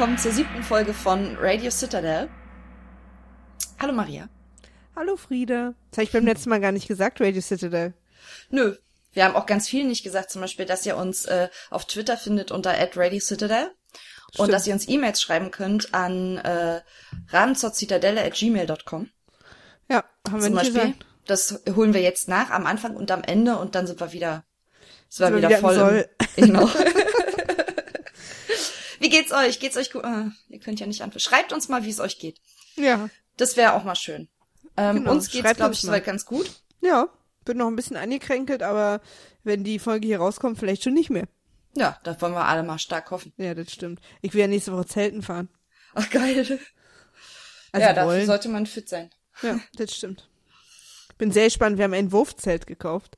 willkommen zur siebten Folge von Radio Citadel. Hallo Maria. Hallo Frieda. Das habe ich beim letzten Mal gar nicht gesagt, Radio Citadel. Nö, wir haben auch ganz viel nicht gesagt, zum Beispiel, dass ihr uns äh, auf Twitter findet unter @radiocitadel und dass ihr uns E-Mails schreiben könnt an äh, rabenzorzitadelle@gmail.com Ja, haben wir zum nicht Beispiel. gesagt. Das holen wir jetzt nach am Anfang und am Ende und dann sind wir wieder, sind wir wir wieder, wieder voll. Im, genau. wie geht's euch? Geht's euch gut? Äh, ihr könnt ja nicht antworten. Schreibt uns mal, wie es euch geht. Ja, Das wäre auch mal schön. Ähm, Genau, uns geht's, glaube ich, soweit ganz gut. ja. Bin noch ein bisschen angekränkelt, aber wenn die Folge hier rauskommt, vielleicht schon nicht mehr. Ja, da wollen wir alle mal stark hoffen. Ja, das stimmt. Ich will ja nächste Woche Zelten fahren. Ach, geil. Also ja, dafür wollen. sollte man fit sein. Ja, das stimmt. Bin sehr gespannt. Wir haben ein Wurfzelt gekauft,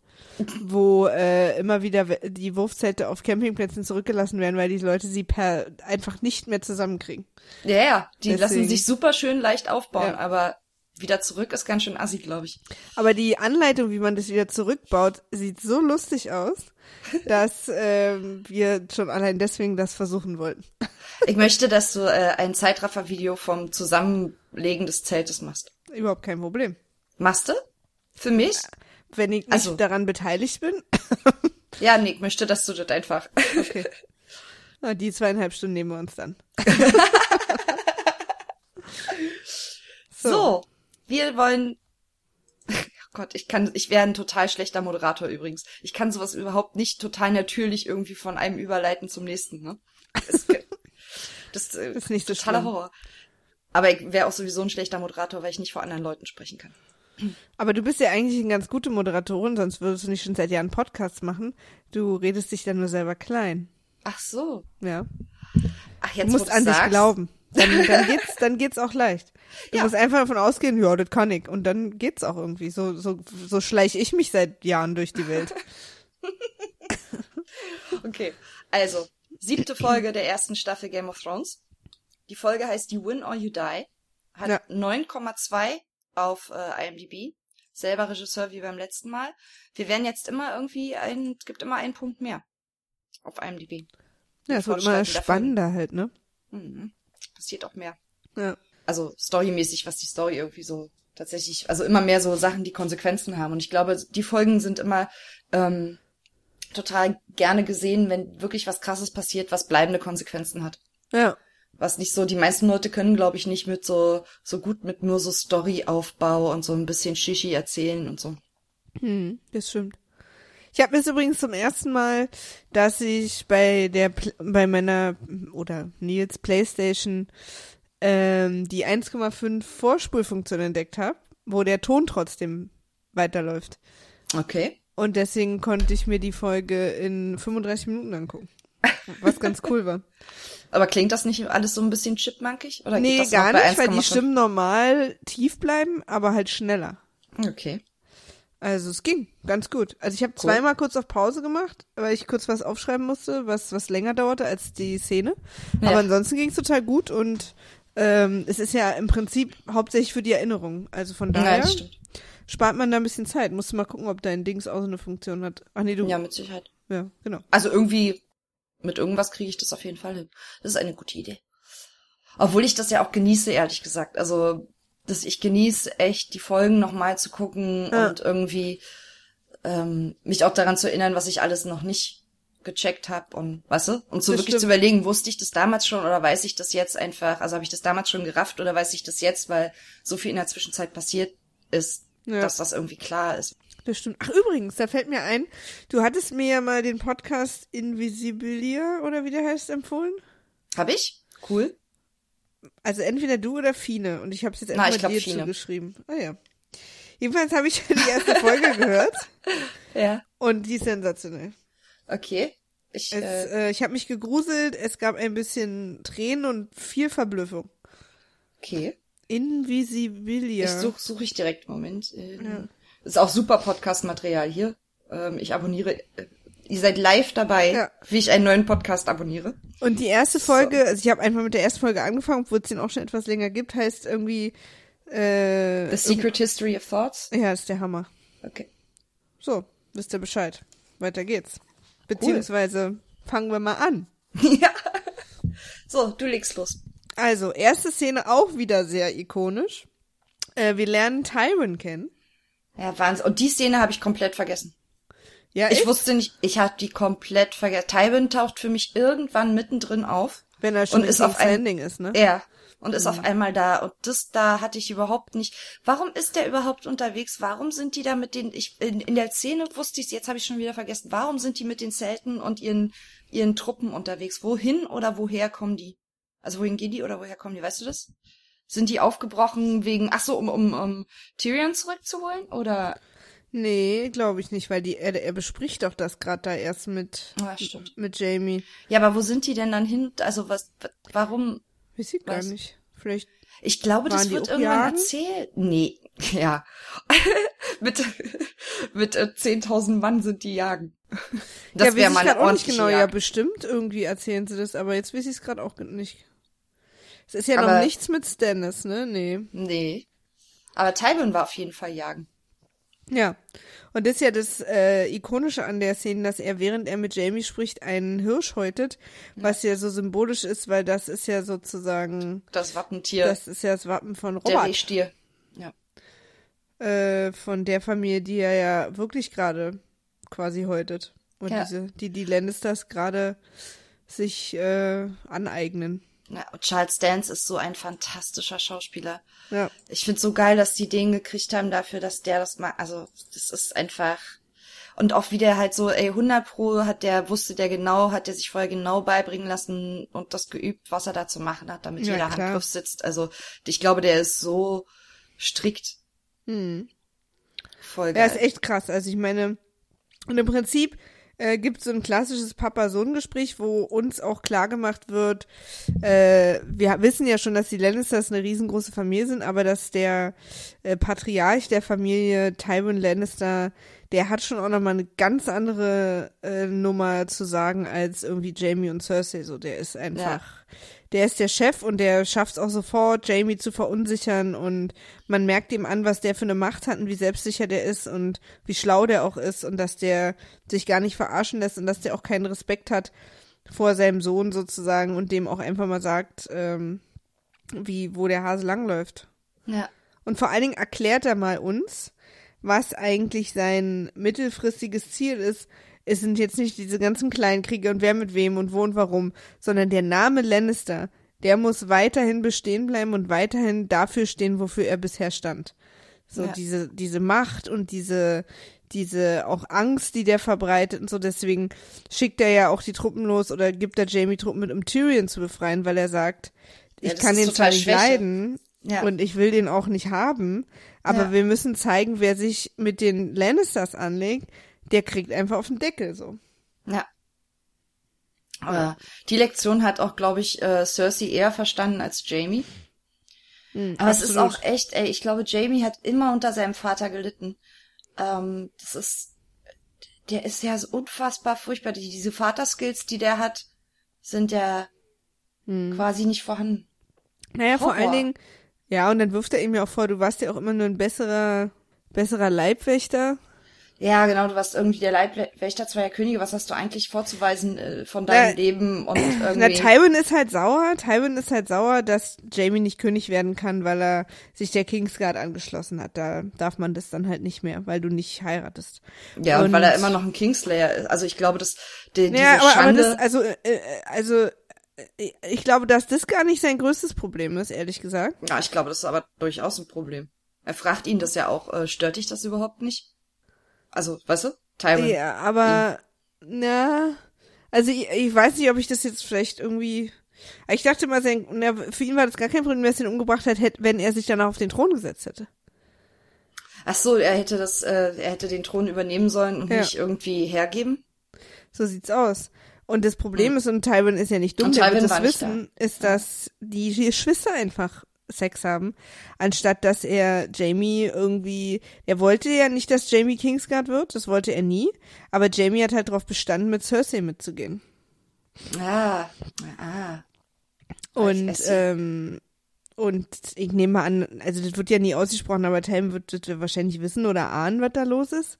wo äh, immer wieder die Wurfzelte auf Campingplätzen zurückgelassen werden, weil die Leute sie per einfach nicht mehr zusammenkriegen. Ja, ja, die Deswegen. lassen sich super schön leicht aufbauen, Ja. aber wieder zurück ist ganz schön assi, glaube ich. Aber die Anleitung, wie man das wieder zurückbaut, sieht so lustig aus, dass ähm, wir schon allein deswegen das versuchen wollten. Ich möchte, dass du äh, ein Zeitraffer-Video vom Zusammenlegen des Zeltes machst. Überhaupt kein Problem. Machst du? Für mich? Wenn ich nicht Also- daran beteiligt bin. Ja, nee, ich möchte, dass du das einfach. Okay. Na, die zweieinhalb Stunden nehmen wir uns dann. So, wir wollen. Oh Gott, ich kann, ich wäre ein total schlechter Moderator übrigens. Ich kann sowas überhaupt nicht total natürlich irgendwie von einem überleiten zum nächsten, ne? Das, das, äh, Das ist nicht so totaler schlimm. Horror. Aber ich wäre auch sowieso ein schlechter Moderator, weil ich nicht vor anderen Leuten sprechen kann. Aber du bist ja eigentlich eine ganz gute Moderatorin, sonst würdest du nicht schon seit Jahren Podcasts machen. Du redest dich dann nur selber klein. Ach so. Ja. Ach, Du jetzt musst wo an du's dich sagst. glauben. Dann, dann geht's, dann geht's auch leicht. Du Ja. musst einfach davon ausgehen, ja, das kann ich. Und dann geht's auch irgendwie. So, so, so schleiche ich mich seit Jahren durch die Welt. Okay, also, siebte Folge der ersten Staffel Game of Thrones. Die Folge heißt You Win or You Die. Hat Ja. 9,2 auf äh, IMDb. Selber Regisseur wie beim letzten Mal. Wir werden jetzt immer irgendwie ein, es gibt immer einen Punkt mehr auf IMDb. Ja, es wird immer spannender halt, ne? Mhm. Passiert auch mehr. Ja. Also storymäßig, was die Story irgendwie so tatsächlich, also immer mehr so Sachen, die Konsequenzen haben. Und ich glaube, die Folgen sind immer ähm, total gerne gesehen, wenn wirklich was Krasses passiert, was bleibende Konsequenzen hat. Ja. Was nicht so, die meisten Leute können, glaube ich, nicht mit so, so gut mit nur so Storyaufbau und so ein bisschen Shishi erzählen und so. Hm, das stimmt. Ich habe jetzt übrigens zum ersten Mal, dass ich bei der bei meiner oder Nils Playstation ähm, die 1,5 Vorspulfunktion entdeckt habe, wo der Ton trotzdem weiterläuft. Okay. Und deswegen konnte ich mir die Folge in 35 Minuten angucken. Was ganz cool war. Aber klingt das nicht alles so ein bisschen chipmunkig? Oder nee, gar nicht, weil die 1,5? Stimmen normal tief bleiben, aber halt schneller. Okay. Also es ging ganz gut. Also ich habe Cool. zweimal kurz auf Pause gemacht, weil ich kurz was aufschreiben musste, was was länger dauerte als die Szene. Ja. Aber ansonsten ging es total gut und ähm, es ist ja im Prinzip hauptsächlich für die Erinnerung. Also von Ja, daher stimmt. spart man da ein bisschen Zeit. Musst du mal gucken, ob dein Dings auch so eine Funktion hat. Ach nee, du. Ja, mit Sicherheit. ja genau. Also irgendwie, mit irgendwas kriege ich das auf jeden Fall hin. Das ist eine gute Idee. Obwohl ich das ja auch genieße, ehrlich gesagt. Also, dass ich genieße echt, die Folgen nochmal zu gucken Ja. und irgendwie ähm, mich auch daran zu erinnern, was ich alles noch nicht gecheckt habe und weißt du? Und so Das wirklich zu stimmt. überlegen, wusste ich das damals schon oder weiß ich das jetzt einfach, also habe ich das damals schon gerafft oder weiß ich das jetzt, weil so viel in der Zwischenzeit passiert ist, Ja. dass das irgendwie klar ist. Das stimmt. Ach übrigens, da fällt mir ein, du hattest mir ja mal den Podcast Invisibilia oder wie der heißt empfohlen. Hab ich? Cool. Also entweder du oder Fine. Und ich habe es jetzt Na, einfach ich glaub, dir Fine. zugeschrieben. Ah ja. Jedenfalls habe ich die erste Folge gehört Ja. und die ist sensationell. Okay. Ich, Es, äh, äh, ich habe mich gegruselt, es gab ein bisschen Tränen und viel Verblüffung. okay. Invisibilia. Ich suche such ich direkt. Moment. Ähm, Ja. Ist auch super Podcast-Material hier. Ähm, ich abonniere. Äh, ihr seid live dabei, Ja. wie ich einen neuen Podcast abonniere. Und die erste Folge, also ich habe einfach mit der ersten Folge angefangen, obwohl es den auch schon etwas länger gibt, heißt irgendwie äh, The Secret History of Thoughts. Ja, ist der Hammer. Okay. So, wisst ihr Bescheid. Weiter geht's. Beziehungsweise fangen wir mal an. ja. So, du legst los. Also, erste Szene auch wieder sehr ikonisch. Äh, wir lernen Tyron kennen. Ja, Wahnsinn. Und die Szene habe ich komplett vergessen. Ja, Ich echt? wusste nicht, ich habe die komplett vergessen. Tywin taucht für mich irgendwann mittendrin auf. Wenn er schon und ist auf ein- Landing ist, ne? Er. Und ist Mhm. auf einmal da. Und das da hatte ich überhaupt nicht. Warum ist der überhaupt unterwegs? Warum sind die da mit den, ich, in, in der Szene wusste ich jetzt habe ich schon wieder vergessen. Warum sind die mit den Zelten und ihren, ihren Truppen unterwegs? Wohin oder woher kommen die? Also wohin gehen die oder woher kommen die? Weißt du das? Sind die aufgebrochen wegen, ach so, um, um, um Tyrion zurückzuholen? Oder? Nee, glaube ich nicht, weil die, er, er bespricht doch das gerade da erst mit, Ja, stimmt. mit Jamie. Ja, aber wo sind die denn dann hin? Also was, warum? Weiß ich gar Was? nicht. Vielleicht, Ich glaube, das wird irgendwann jagen? erzählt. Nee, ja. mit mit äh, 10.000 Mann sind die jagen. Das ja, wäre mal ich eine grad auch nicht ordentliche genau. Ja, Jagd. bestimmt irgendwie erzählen sie das, aber jetzt weiß ich es gerade auch nicht. Es ist ja Aber- noch nichts mit Stannis, ne? Nee. Nee. Aber Tywin war auf jeden Fall jagen. Ja. Und das ist ja das äh, Ikonische an der Szene, dass er, während er mit Jamie spricht, einen Hirsch häutet, was ja so symbolisch ist, weil das ist ja sozusagen, Das Wappentier, das ist ja das Wappen von der Robert, Rehstier. Ja. äh, von der Familie, die er ja wirklich gerade quasi häutet. Und Ja. diese, die die Lannisters gerade sich äh, aneignen. Ja. Charles Dance ist so ein fantastischer Schauspieler. Ja. Ich find's so geil, dass die den gekriegt haben dafür, dass der das mal, also das ist einfach und auch wie der halt so, ey, 100 pro hat der, wusste der genau, hat der sich vorher genau beibringen lassen und das geübt, was er da zu machen hat, damit Ja, jeder klar. Handgriff sitzt. Also ich glaube, der ist so strikt. Hm. Voll Ja, geil. ist echt krass. Also ich meine, und im Prinzip äh, gibt so ein klassisches Papa-Sohn-Gespräch, wo uns auch klar gemacht wird, äh, wir wissen ja schon, dass die Lannisters eine riesengroße Familie sind, aber dass der äh, Patriarch der Familie, Tywin Lannister, der hat schon auch nochmal eine ganz andere äh, Nummer zu sagen als irgendwie Jamie und Cersei. So, der ist einfach, der ist der Chef und der schafft es auch sofort, Jamie zu verunsichern und man merkt ihm an, was der für eine Macht hat und wie selbstsicher der ist und wie schlau der auch ist und dass der sich gar nicht verarschen lässt und dass der auch keinen Respekt hat vor seinem Sohn sozusagen und dem auch einfach mal sagt, ähm, wie, wo der Hase langläuft. ja. Und vor allen Dingen erklärt er mal uns, was eigentlich sein mittelfristiges Ziel ist. Es sind jetzt nicht diese ganzen Kleinkriege und wer mit wem und wo und warum, sondern der Name Lannister, der muss weiterhin bestehen bleiben und weiterhin dafür stehen, wofür er bisher stand. So Ja. diese, diese Macht und diese, diese auch Angst, die der verbreitet und so. Deswegen schickt er ja auch die Truppen los oder gibt er Jamie Truppen mit, um Tyrion zu befreien, weil er sagt, Ja, ich kann den zwar nicht leiden, Ja. und ich will den auch nicht haben. Aber Ja. wir müssen zeigen, wer sich mit den Lannisters anlegt, der kriegt einfach auf den Deckel so. Ja. Aber die Lektion hat auch, glaube ich, äh, Cersei eher verstanden als Jamie. Mhm, Aber es ist absolut. auch echt, ey, ich glaube, Jamie hat immer unter seinem Vater gelitten. Ähm, das ist, der ist ja so unfassbar furchtbar. Die, diese Vaterskills, die der hat, sind ja Mhm. quasi nicht vorhanden. Naja, vor Horror. allen Dingen, ja, und dann wirft er ihm ja auch vor, du warst ja auch immer nur ein besserer, besserer Leibwächter. Ja, genau, du warst irgendwie der Leibwächter zweier Könige. Was hast du eigentlich vorzuweisen äh, von deinem Na, Leben und Na, irgendwie... Tywin ist halt sauer. Tywin ist halt sauer, dass Jamie nicht König werden kann, weil er sich der Kingsguard angeschlossen hat. Da darf man das dann halt nicht mehr, weil du nicht heiratest. ja, und, und- weil er immer noch ein Kingslayer ist. Also ich glaube, dass die, diese Ja, aber, aber Schande... das, also, äh, äh, also, ich glaube, dass das gar nicht sein größtes Problem ist, ehrlich gesagt. Ja, ich glaube, das ist aber durchaus ein Problem. Er fragt ihn das ja auch, äh, stört dich das überhaupt nicht? Also, weißt du? Tywin. Ja, aber, na, also ich, ich weiß nicht, ob ich das jetzt vielleicht irgendwie, ich dachte mal, sein, na, für ihn war das gar kein Problem, dass er ihn umgebracht hat, hätte, wenn er sich danach auf den Thron gesetzt hätte. Ach so, er hätte das, äh, er hätte den Thron übernehmen sollen und Ja. nicht irgendwie hergeben. So sieht's aus. Und das Problem ist, und Tywin ist ja nicht dumm, der wird das wissen, ist, dass die Geschwister einfach Sex haben, anstatt dass er Jamie irgendwie, er wollte ja nicht, dass Jamie Kingsguard wird, das wollte er nie, aber Jamie hat halt darauf bestanden, mit Cersei mitzugehen. Ah, ah. Und, ähm, und ich nehme mal an, also das wird ja nie ausgesprochen, aber Tywin wird das wahrscheinlich wissen oder ahnen, was da los ist.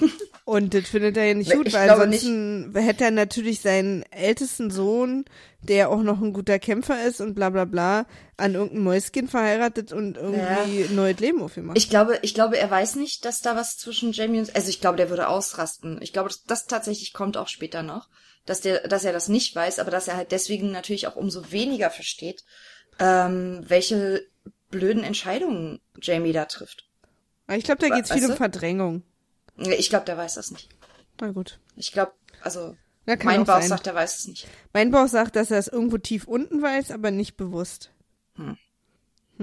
Und das findet er ja nicht gut, Ich weil ansonsten hätte er natürlich seinen ältesten Sohn, der auch noch ein guter Kämpfer ist und bla bla bla, an irgendein Mäuschen verheiratet und irgendwie ein neues Leben aufgemacht. Ich glaube, ich glaube, er weiß nicht, dass da was zwischen Jamie und, also ich glaube, der würde ausrasten. Ich glaube, das, das tatsächlich kommt auch später noch, dass der, dass er das nicht weiß, aber dass er halt deswegen natürlich auch umso weniger versteht, ähm, welche blöden Entscheidungen Jamie da trifft. Ich glaube, da geht's Weißt viel um du? Verdrängung. Ich glaube, der weiß das nicht. Na gut. Ich glaube, also Ja, mein auch Bauch sein. sagt, er weiß es nicht. Mein Bauch sagt, dass er es irgendwo tief unten weiß, aber nicht bewusst. Hm.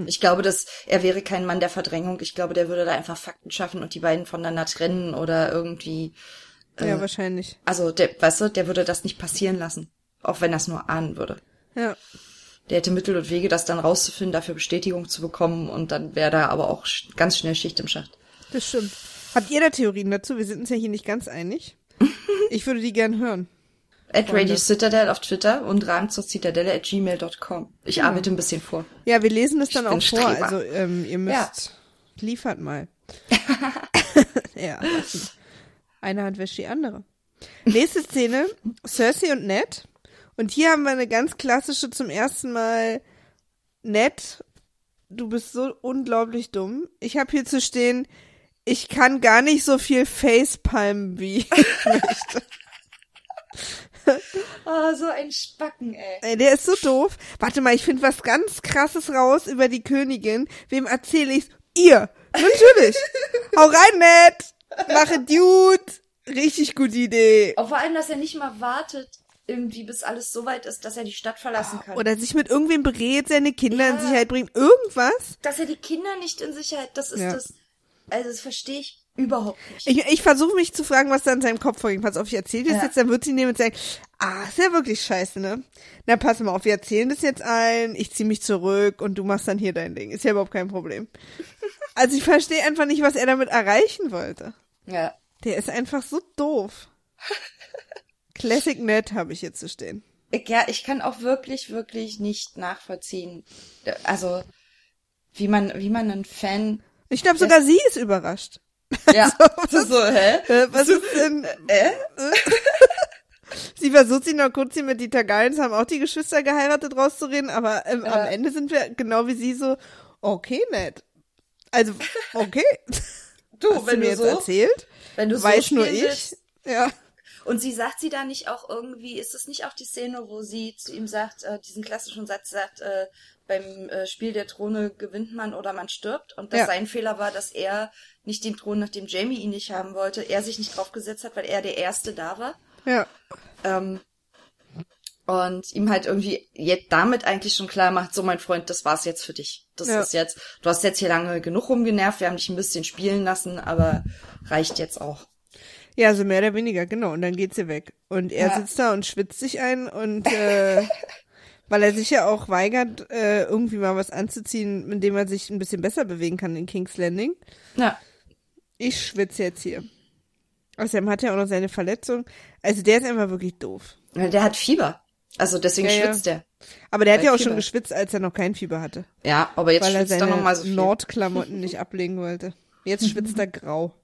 Ich glaube, dass er wäre kein Mann der Verdrängung. Ich glaube, der würde da einfach Fakten schaffen und die beiden voneinander trennen oder irgendwie. Ja, wahrscheinlich. Also, der, weißt du, der würde das nicht passieren lassen. Auch wenn er es nur ahnen würde. Ja. Der hätte Mittel und Wege, das dann rauszufinden, dafür Bestätigung zu bekommen und dann wäre da aber auch ganz schnell Schicht im Schacht. Das stimmt. Habt ihr da Theorien dazu? Wir sind uns ja hier nicht ganz einig. Ich würde die gern hören. At Freunde. Radio Citadel auf Twitter und ran zur Zitadelle at gmail.com. Ich arbeite ein bisschen vor. Ja, wir lesen es dann auch vor. Streber. Also ähm, ihr müsst Ja. liefert mal. ja. Eine Hand wäscht die andere. Nächste Szene, Cersei und Ned. Und hier haben wir eine ganz klassische zum ersten Mal Ned, du bist so unglaublich dumm. Ich habe hier zu stehen, ich kann gar nicht so viel Facepalm wie ich möchte. Oh, so ein Spacken, ey. Ey, der ist so doof. Warte mal, ich finde was ganz krasses raus über die Königin. Wem erzähle ich's? Ihr. Natürlich. Hau rein, Ned. Mache Dude. Richtig gute Idee. Auch vor allem, dass er nicht mal wartet, irgendwie bis alles so weit ist, dass er die Stadt verlassen kann. Oder sich mit irgendwem berät, seine Kinder in Ja. Sicherheit bringt. Irgendwas. dass er die Kinder nicht in Sicherheit, das ist Ja. das. Also das verstehe ich überhaupt nicht. Ich, ich versuche mich zu fragen, was da in seinem Kopf vorging. Pass auf, ich erzähle das Ja. jetzt, dann wird sie nehmen und sagen, ah, ist ja wirklich scheiße, ne? Na, pass mal auf, wir erzählen das jetzt allen, ich zieh mich zurück und du machst dann hier dein Ding. Ist ja überhaupt kein Problem. Also ich verstehe einfach nicht, was er damit erreichen wollte. Ja. Der ist einfach so doof. Classic Ned habe ich hier zu stehen. Ja, ich kann auch wirklich, wirklich nicht nachvollziehen. Also, wie man, wie man einen Fan. Ich glaube, sogar sie ist überrascht. Ja, so, so hä? Äh, was ist denn? Äh? Sie versucht sich noch kurz hier mit die Targaryens haben auch die Geschwister geheiratet rauszureden, aber ähm, am Ja. Ende sind wir genau wie sie so, okay, Ned. Also, okay. Du, Hast wenn du mir du jetzt so, erzählt? wenn du so Weiß nur spielen ich. willst. Ja. Und sie sagt sie da nicht auch irgendwie, ist es nicht auch die Szene, wo sie zu ihm sagt, äh, diesen klassischen Satz sagt, äh, beim äh, Spiel der Throne gewinnt man oder man stirbt und dass Ja. sein Fehler war, dass er nicht den Thron, nachdem Jamie ihn nicht haben wollte, er sich nicht draufgesetzt hat, weil er der Erste da war. Ja. Ähm, und ihm halt irgendwie jetzt damit eigentlich schon klar macht, so mein Freund, das war's jetzt für dich. Das Ja. ist jetzt, du hast jetzt hier lange genug rumgenervt, wir haben dich ein bisschen spielen lassen, aber reicht jetzt auch. Ja, so mehr oder weniger, genau. Und dann geht sie weg. Und er Ja. sitzt da und schwitzt sich ein und äh, weil er sich ja auch weigert, äh, irgendwie mal was anzuziehen, mit dem er sich ein bisschen besser bewegen kann in King's Landing. Ja. Ich schwitze jetzt hier. Außerdem hat er auch noch seine Verletzung. Also der ist einfach wirklich doof. Der hat Fieber. Also deswegen Ja, ja. schwitzt er. Aber der hat ja auch Fieber. schon geschwitzt, als er noch kein Fieber hatte. Ja, aber jetzt weil er schwitzt er seine noch mal so viel. Nordklamotten nicht ablegen wollte. Jetzt schwitzt er grau.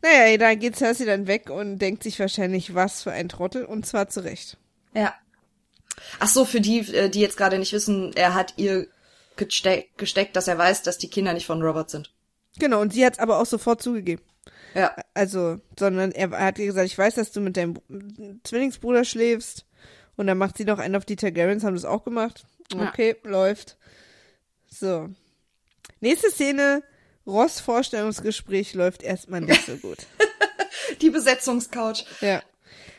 Naja, da geht Cersei dann weg und denkt sich wahrscheinlich, was für ein Trottel. Und zwar zurecht. Ja. Ach so, für die, äh, die jetzt gerade nicht wissen, er hat ihr gesteck, gesteckt, dass er weiß, dass die Kinder nicht von Robert sind. Genau, und sie hat es aber auch sofort zugegeben. Ja. Also, sondern er, hat ihr gesagt, ich weiß, dass du mit deinem Br- Zwillingsbruder schläfst. Und dann macht sie noch einen auf die Targaryens, haben das auch gemacht. Ja. Okay, läuft. So. Nächste Szene, Ross Vorstellungsgespräch läuft erstmal nicht so gut. Die Besetzungscouch. Ja.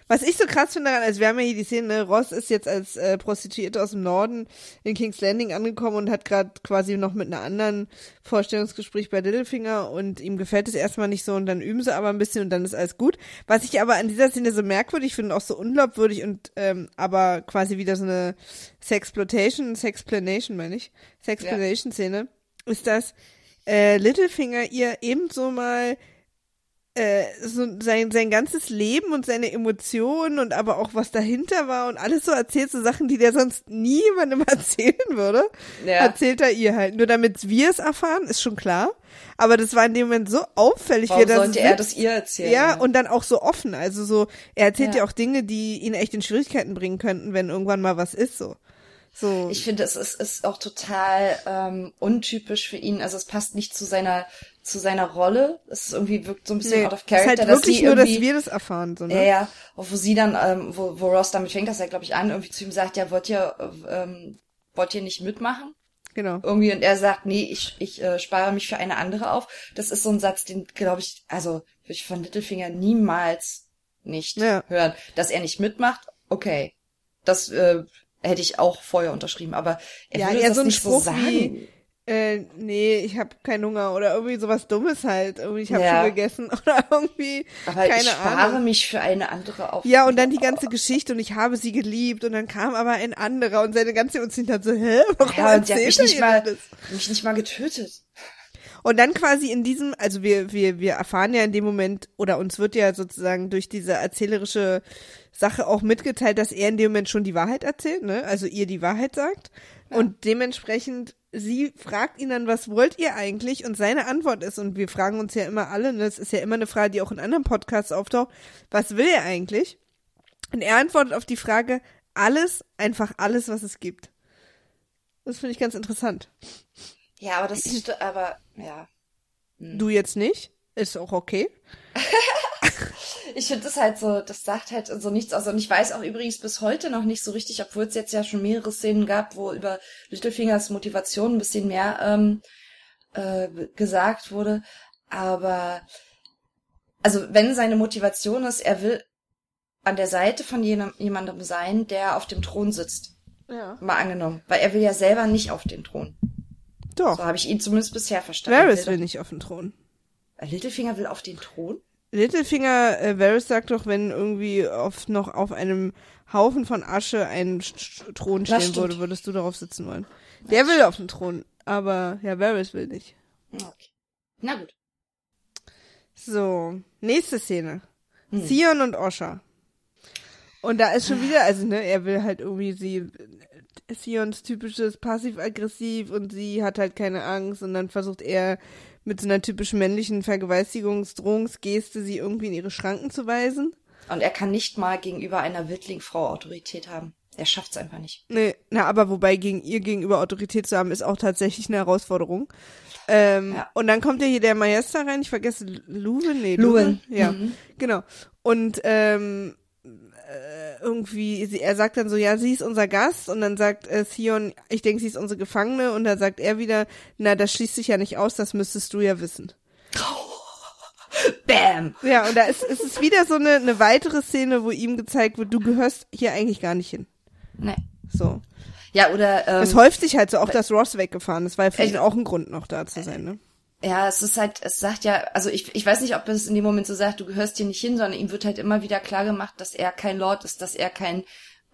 Was ich so krass finde daran, also wir haben ja hier die Szene, ne, Ross ist jetzt als äh, Prostituierte aus dem Norden in King's Landing angekommen und hat gerade quasi noch mit einer anderen Vorstellungsgespräch bei Littlefinger und ihm gefällt es erstmal nicht so und dann üben sie aber ein bisschen und dann ist alles gut. Was ich aber an dieser Szene so merkwürdig finde, und auch so unglaubwürdig und ähm, aber quasi wieder so eine Sexploitation, Sexplanation meine ich, Sexplanation Szene, ist, dass äh, Littlefinger ihr ebenso mal äh, so sein, sein ganzes Leben und seine Emotionen und aber auch was dahinter war und alles so erzählt, so Sachen, die der sonst nie jemandem erzählen würde, Ja. erzählt er ihr halt. Nur damit wir es erfahren, ist schon klar. Aber das war in dem Moment so auffällig, wie Warum er da sollte er sitzt. das ihr erzählen? Ja, und dann auch so offen. Also so, er erzählt Ja. ja auch Dinge, die ihn echt in Schwierigkeiten bringen könnten, wenn irgendwann mal was ist, so. So. Ich finde, es ist, ist auch total ähm, untypisch für ihn. Also es passt nicht zu seiner zu seiner Rolle. Es ist irgendwie wirkt so ein bisschen nee, out of ist character, halt dass wirklich sie nur, dass wir das erfahren, so, ja, ne? ja, auch wo sie dann, ähm, wo, wo Ross damit fängt, dass er, glaube ich, an, irgendwie zu ihm sagt, ja, wollt ihr, äh, ähm, wollt ihr nicht mitmachen? Genau. Irgendwie und er sagt, nee, ich, ich äh, spare mich für eine andere auf. Das ist so ein Satz, den, glaube ich, also würde ich von Littlefinger niemals nicht Ja. hören. Dass er nicht mitmacht, okay. Das äh, hätte ich auch vorher unterschrieben, aber er Ja, würde eher das so ein nicht Spruch so sagen. wie, Äh, nee, ich habe keinen Hunger oder irgendwie sowas Dummes halt. Irgendwie, ich habe Ja. schon gegessen oder irgendwie, aber keine ich spare Ahnung. mich für eine andere auf. Ja, und dann die ganze Geschichte und ich habe sie geliebt und dann kam aber ein anderer und seine ganze Emotion hat so, hä, warum ja, und der hat mich nicht mal, das? mich nicht mal getötet. Und dann quasi in diesem, also wir, wir, wir erfahren ja in dem Moment, oder uns wird ja sozusagen durch diese erzählerische Sache auch mitgeteilt, dass er in dem Moment schon die Wahrheit erzählt, ne? Also ihr die Wahrheit sagt. Und dementsprechend, sie fragt ihn dann, was wollt ihr eigentlich? Und seine Antwort ist, und wir fragen uns ja immer alle, ne? Das ist ja immer eine Frage, die auch in anderen Podcasts auftaucht, was will er eigentlich? Und er antwortet auf die Frage, alles, einfach alles, was es gibt. Das finde ich ganz interessant. Ja, aber das ist, aber, ja. Du jetzt nicht? Ist auch okay. Ich finde das halt so, das sagt halt so nichts aus. Und ich weiß auch übrigens bis heute noch nicht so richtig, obwohl es jetzt ja schon mehrere Szenen gab, wo über Littlefingers Motivation ein bisschen mehr ähm, äh, gesagt wurde. Aber also wenn seine Motivation ist, er will an der Seite von jenem, jemandem sein, der auf dem Thron sitzt. Ja. Mal angenommen. Weil er will ja selber nicht auf den Thron. Doch. So habe ich ihn zumindest bisher verstanden. Varys will doch- nicht auf den Thron. Littlefinger will auf den Thron? Littlefinger, äh, Varys sagt doch, wenn irgendwie auf, noch auf einem Haufen von Asche ein Sch- Thron Das stehen würde, würdest du darauf sitzen wollen. Der will auf den Thron, aber ja, Varys will nicht. Okay. Na gut. So, nächste Szene. Hm. Theon und Osha. Und da ist schon wieder, also ne, er will halt irgendwie sie, Theons typisches passiv-aggressiv und sie hat halt keine Angst und dann versucht er mit so einer typischen männlichen Vergewaltigungs-Drohungsgeste sie irgendwie in ihre Schranken zu weisen. Und er kann nicht mal gegenüber einer Wildlingfrau Autorität haben. Er schafft's einfach nicht. Nee, na, aber wobei gegen ihr gegenüber Autorität zu haben, ist auch tatsächlich eine Herausforderung. Ähm, Ja. Und dann kommt ja hier der Maester rein, ich vergesse Luwen, nee, Luwen. Ja, Mhm. genau. Und ähm, äh, irgendwie, sie, er sagt dann so, ja, sie ist unser Gast und dann sagt äh, Theon, ich denke, sie ist unsere Gefangene und dann sagt er wieder, na, das schließt sich ja nicht aus, das müsstest du ja wissen. Bam! Ja, und da ist, ist es wieder so eine, eine weitere Szene, wo ihm gezeigt wird, du gehörst hier eigentlich gar nicht hin. Nee. So. Ja, oder ähm, Es häuft sich halt so auch, dass Ross weggefahren ist, weil für ihn auch ein Grund noch da zu sein, ne? Ja, es ist halt, es sagt ja, also ich, ich weiß nicht, ob es in dem Moment so sagt, du gehörst hier nicht hin, sondern ihm wird halt immer wieder klar gemacht, dass er kein Lord ist, dass er kein,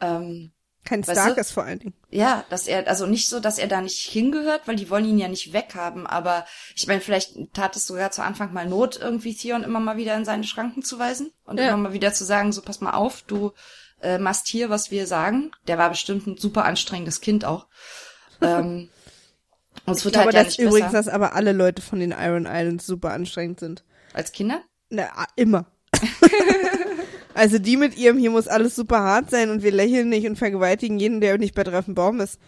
ähm, Kein Stark ist vor allen Dingen. ja, dass er, also nicht so, dass er da nicht hingehört, weil die wollen ihn ja nicht weghaben, aber ich meine, vielleicht tat es sogar zu Anfang mal Not, irgendwie Theon immer mal wieder in seine Schranken zu weisen und Ja. immer mal wieder zu sagen, so pass mal auf, du äh, machst hier, was wir sagen. Der war bestimmt ein super anstrengendes Kind auch. ähm, und es Ich wird glaube, halt ja dass übrigens, besser. dass aber alle Leute von den Iron Islands super anstrengend sind. Als Kinder? Na, immer. also die mit ihrem, hier muss alles super hart sein und wir lächeln nicht und vergewaltigen jeden, der nicht bei Treffen Baum ist.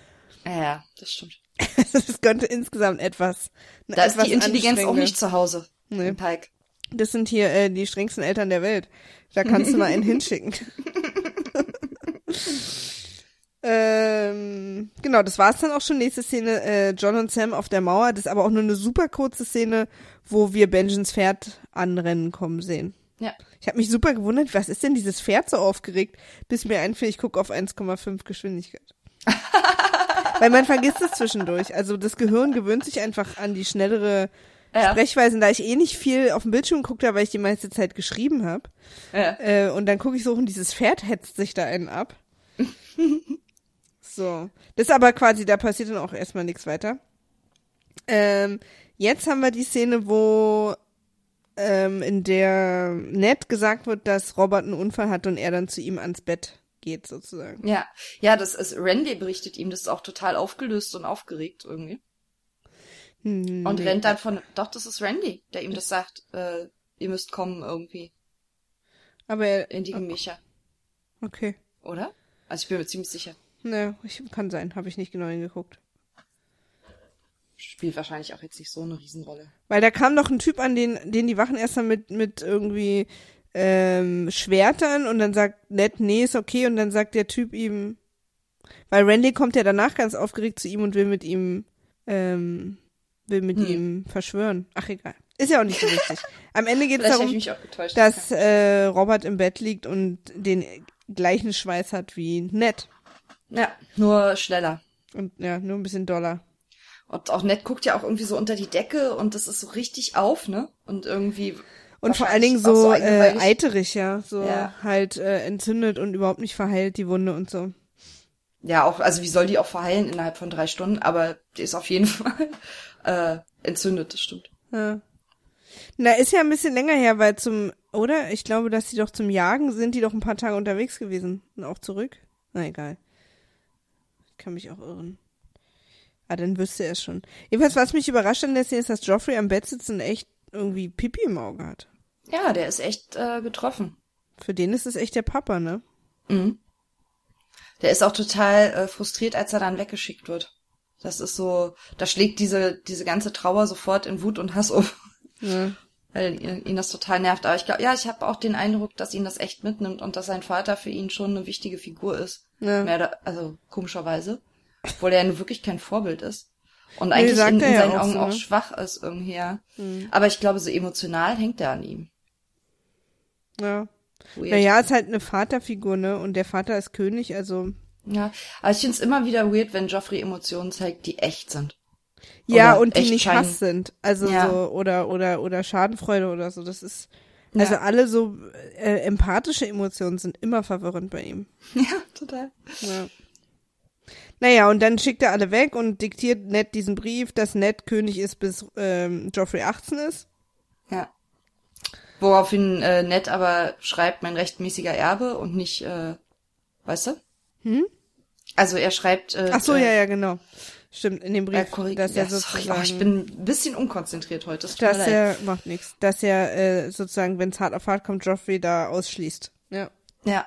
Ja, das stimmt. das könnte insgesamt etwas. Da ist etwas die Intelligenz auch nicht zu Hause. Nee. Im Pike. Das sind hier äh, die strengsten Eltern der Welt. Da kannst du mal einen hinschicken. Ähm, genau, das war's dann auch schon. Nächste Szene, äh, John und Sam auf der Mauer. Das ist aber auch nur eine super kurze Szene, wo wir Benjins Pferd anrennen kommen sehen. Ja. Ich habe mich super gewundert, was ist denn dieses Pferd so aufgeregt, bis mir einfiel, ich gucke auf 1,5 Geschwindigkeit. Weil man vergisst es zwischendurch. Also das Gehirn gewöhnt sich einfach an die schnellere Ja. Sprechweisen, da ich eh nicht viel auf dem Bildschirm geguckt habe, weil ich die meiste Zeit geschrieben habe. Ja. Äh, und dann gucke ich so und dieses Pferd hetzt sich da einen ab. so. Das ist aber quasi, da passiert dann auch erstmal nichts weiter. Ähm, jetzt haben wir die Szene, wo ähm, in der nett gesagt wird, dass Robert einen Unfall hat und er dann zu ihm ans Bett geht, sozusagen. Ja, ja, das ist, Randy berichtet ihm, das ist auch total aufgelöst und aufgeregt irgendwie. Hm, Und nee. rennt dann von, doch, das ist Randy, der ihm das sagt, äh, ihr müsst kommen irgendwie Aber er, in die Gemächer, okay. oder? Also ich bin mir ziemlich sicher. Ne, ich, kann sein, habe ich nicht genau hingeguckt. Spielt wahrscheinlich auch jetzt nicht so eine Riesenrolle. Weil da kam noch ein Typ an, den, den die Wachen erst mal mit, mit irgendwie ähm, Schwertern und dann sagt Ned, nee, ist okay. Und dann sagt der Typ ihm, weil Randy kommt ja danach ganz aufgeregt zu ihm und will mit ihm, ähm, will mit Hm. ihm verschwören. Ach, egal. Ist ja auch nicht so wichtig. Am Ende geht es darum, dass äh, Robert im Bett liegt und den gleichen Schweiß hat wie Ned. Ja, nur schneller. Und ja, nur ein bisschen doller. Und auch Ned guckt ja auch irgendwie so unter die Decke und das ist so richtig auf, ne? Und irgendwie. Und vor allen Dingen auch so, äh, eiterig, ja. So Ja. halt äh, entzündet und überhaupt nicht verheilt, die Wunde und so. Ja, auch, also wie soll die auch verheilen innerhalb von drei Stunden? Aber die ist auf jeden Fall äh, entzündet, das stimmt. Ja. Na, ist ja ein bisschen länger her, weil zum, oder? Ich glaube, dass die doch zum Jagen sind, die doch ein paar Tage unterwegs gewesen. Und auch zurück? Na, egal. Ich kann mich auch irren. Ah, dann wüsste er es schon. Jedenfalls, was mich überrascht an der Szene ist, dass Joffrey am Bett sitzt und echt irgendwie Pipi im Auge hat. Ja, der ist echt äh, getroffen. Für den ist es echt der Papa, ne? Mhm. Der ist auch total äh, frustriert, als er dann weggeschickt wird. Das ist so, da schlägt diese, diese ganze Trauer sofort in Wut und Hass um, Ja. weil ihn, ihn das total nervt. Aber ich glaube, ja, ich habe auch den Eindruck, dass ihn das echt mitnimmt und dass sein Vater für ihn schon eine wichtige Figur ist. Ja. Mehr da, also komischerweise. Obwohl er ja wirklich kein Vorbild ist. Und eigentlich sagt in, in ja seinen auch Augen so, auch ne? schwach ist irgendwie, ja. Mhm. Aber ich glaube, so emotional hängt er an ihm. Ja. Weird. Naja, ist halt eine Vaterfigur, ne? Und der Vater ist König, also. Ja, aber ich find's immer wieder weird, wenn Joffrey Emotionen zeigt, die echt sind. Ja, Oder und die nicht scheinen- Hass sind. Also Ja. so, oder, oder, oder Schadenfreude oder so. Das ist, also Ja. alle so äh, empathische Emotionen sind immer verwirrend bei ihm. Ja, total. Ja. Naja, und dann schickt er alle weg und diktiert Ned diesen Brief, dass Ned König ist, bis ähm, Joffrey 18 ist. Ja. Woraufhin äh, Ned aber schreibt, mein rechtmäßiger Erbe und nicht, äh, weißt du? Hm? Also er schreibt, äh, Ach so, äh, ja, ja, genau. Stimmt, in dem äh, Brief, korrekt, dass er ja, sorry, sozusagen, oh, ich bin ein bisschen unkonzentriert heute. Das dass er, macht nichts, dass er äh, sozusagen, wenn es hart auf hart kommt, Joffrey da ausschließt. Ja. Ja,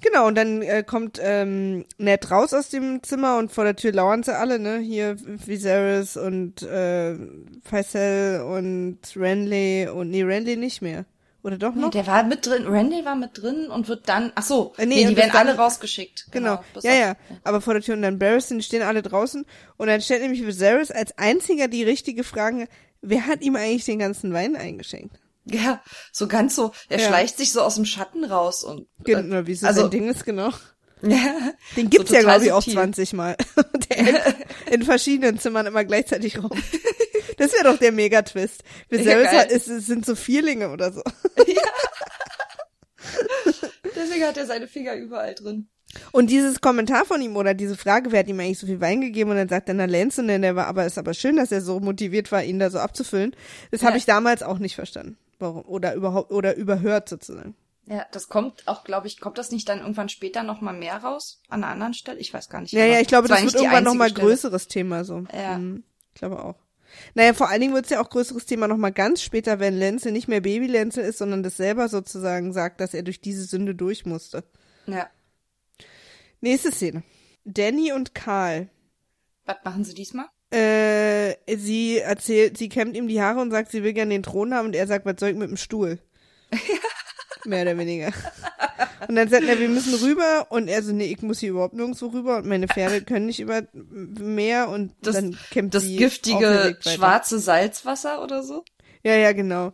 Genau, und dann äh, kommt ähm, Ned raus aus dem Zimmer und vor der Tür lauern sie alle, ne? Hier Viserys und äh, Faisal und Renly und nee, Renly nicht mehr. Oder doch noch? der war mit drin, Randy war mit drin und wird dann, ach so, nee, nee, die werden alle rausgeschickt. Genau. bis Ja, auf- ja. Aber vor der Tür und dann Barris, die stehen alle draußen. Und dann stellt nämlich Viserys als einziger die richtige Frage, wer hat ihm eigentlich den ganzen Wein eingeschenkt? Ja, so ganz so, er Ja. schleicht sich so aus dem Schatten raus und, Genau, wie es also- sein Ding ist, genau. ja, Den gibt's So ja, glaube ich, auch subtil. 20 Mal. Der in verschiedenen Zimmern immer gleichzeitig rum. Das wäre doch der Megatwist. Viserys Ja, hat, ist, es sind so Vierlinge oder so. deswegen hat er seine Finger überall drin. Und dieses Kommentar von ihm oder diese Frage, wer hat ihm eigentlich so viel Wein gegeben? Und dann sagt er, na Lance, und der war, aber ist aber schön, dass er so motiviert war, ihn da so abzufüllen. Das habe Ja. ich damals auch nicht verstanden. Warum? Oder überhaupt, oder überhört sozusagen. Ja, das kommt auch, glaube ich, kommt das nicht dann irgendwann später noch mal mehr raus an einer anderen Stelle? Ich weiß gar nicht. Ja, genau. ja, ich glaube, war das wird irgendwann nochmal größeres Thema so. Ja. Mhm, ich glaube auch. Naja, vor allen Dingen wird es ja auch größeres Thema nochmal ganz später, wenn Lenzel nicht mehr Baby Lenzel ist, sondern das selber sozusagen sagt, dass er durch diese Sünde durch musste. Ja. Nächste Szene. Danny und Karl. Was machen sie diesmal? Äh, sie erzählt, sie kämmt ihm die Haare und sagt, sie will gerne den Thron haben und er sagt, was soll ich mit dem Stuhl? Mehr oder weniger. Und dann sagt er, wir müssen rüber und er so, nee, ich muss hier überhaupt nirgendwo rüber und meine Pferde können nicht über Meer und Das, dann kämmt das giftige schwarze Salzwasser oder so? Ja, ja, genau.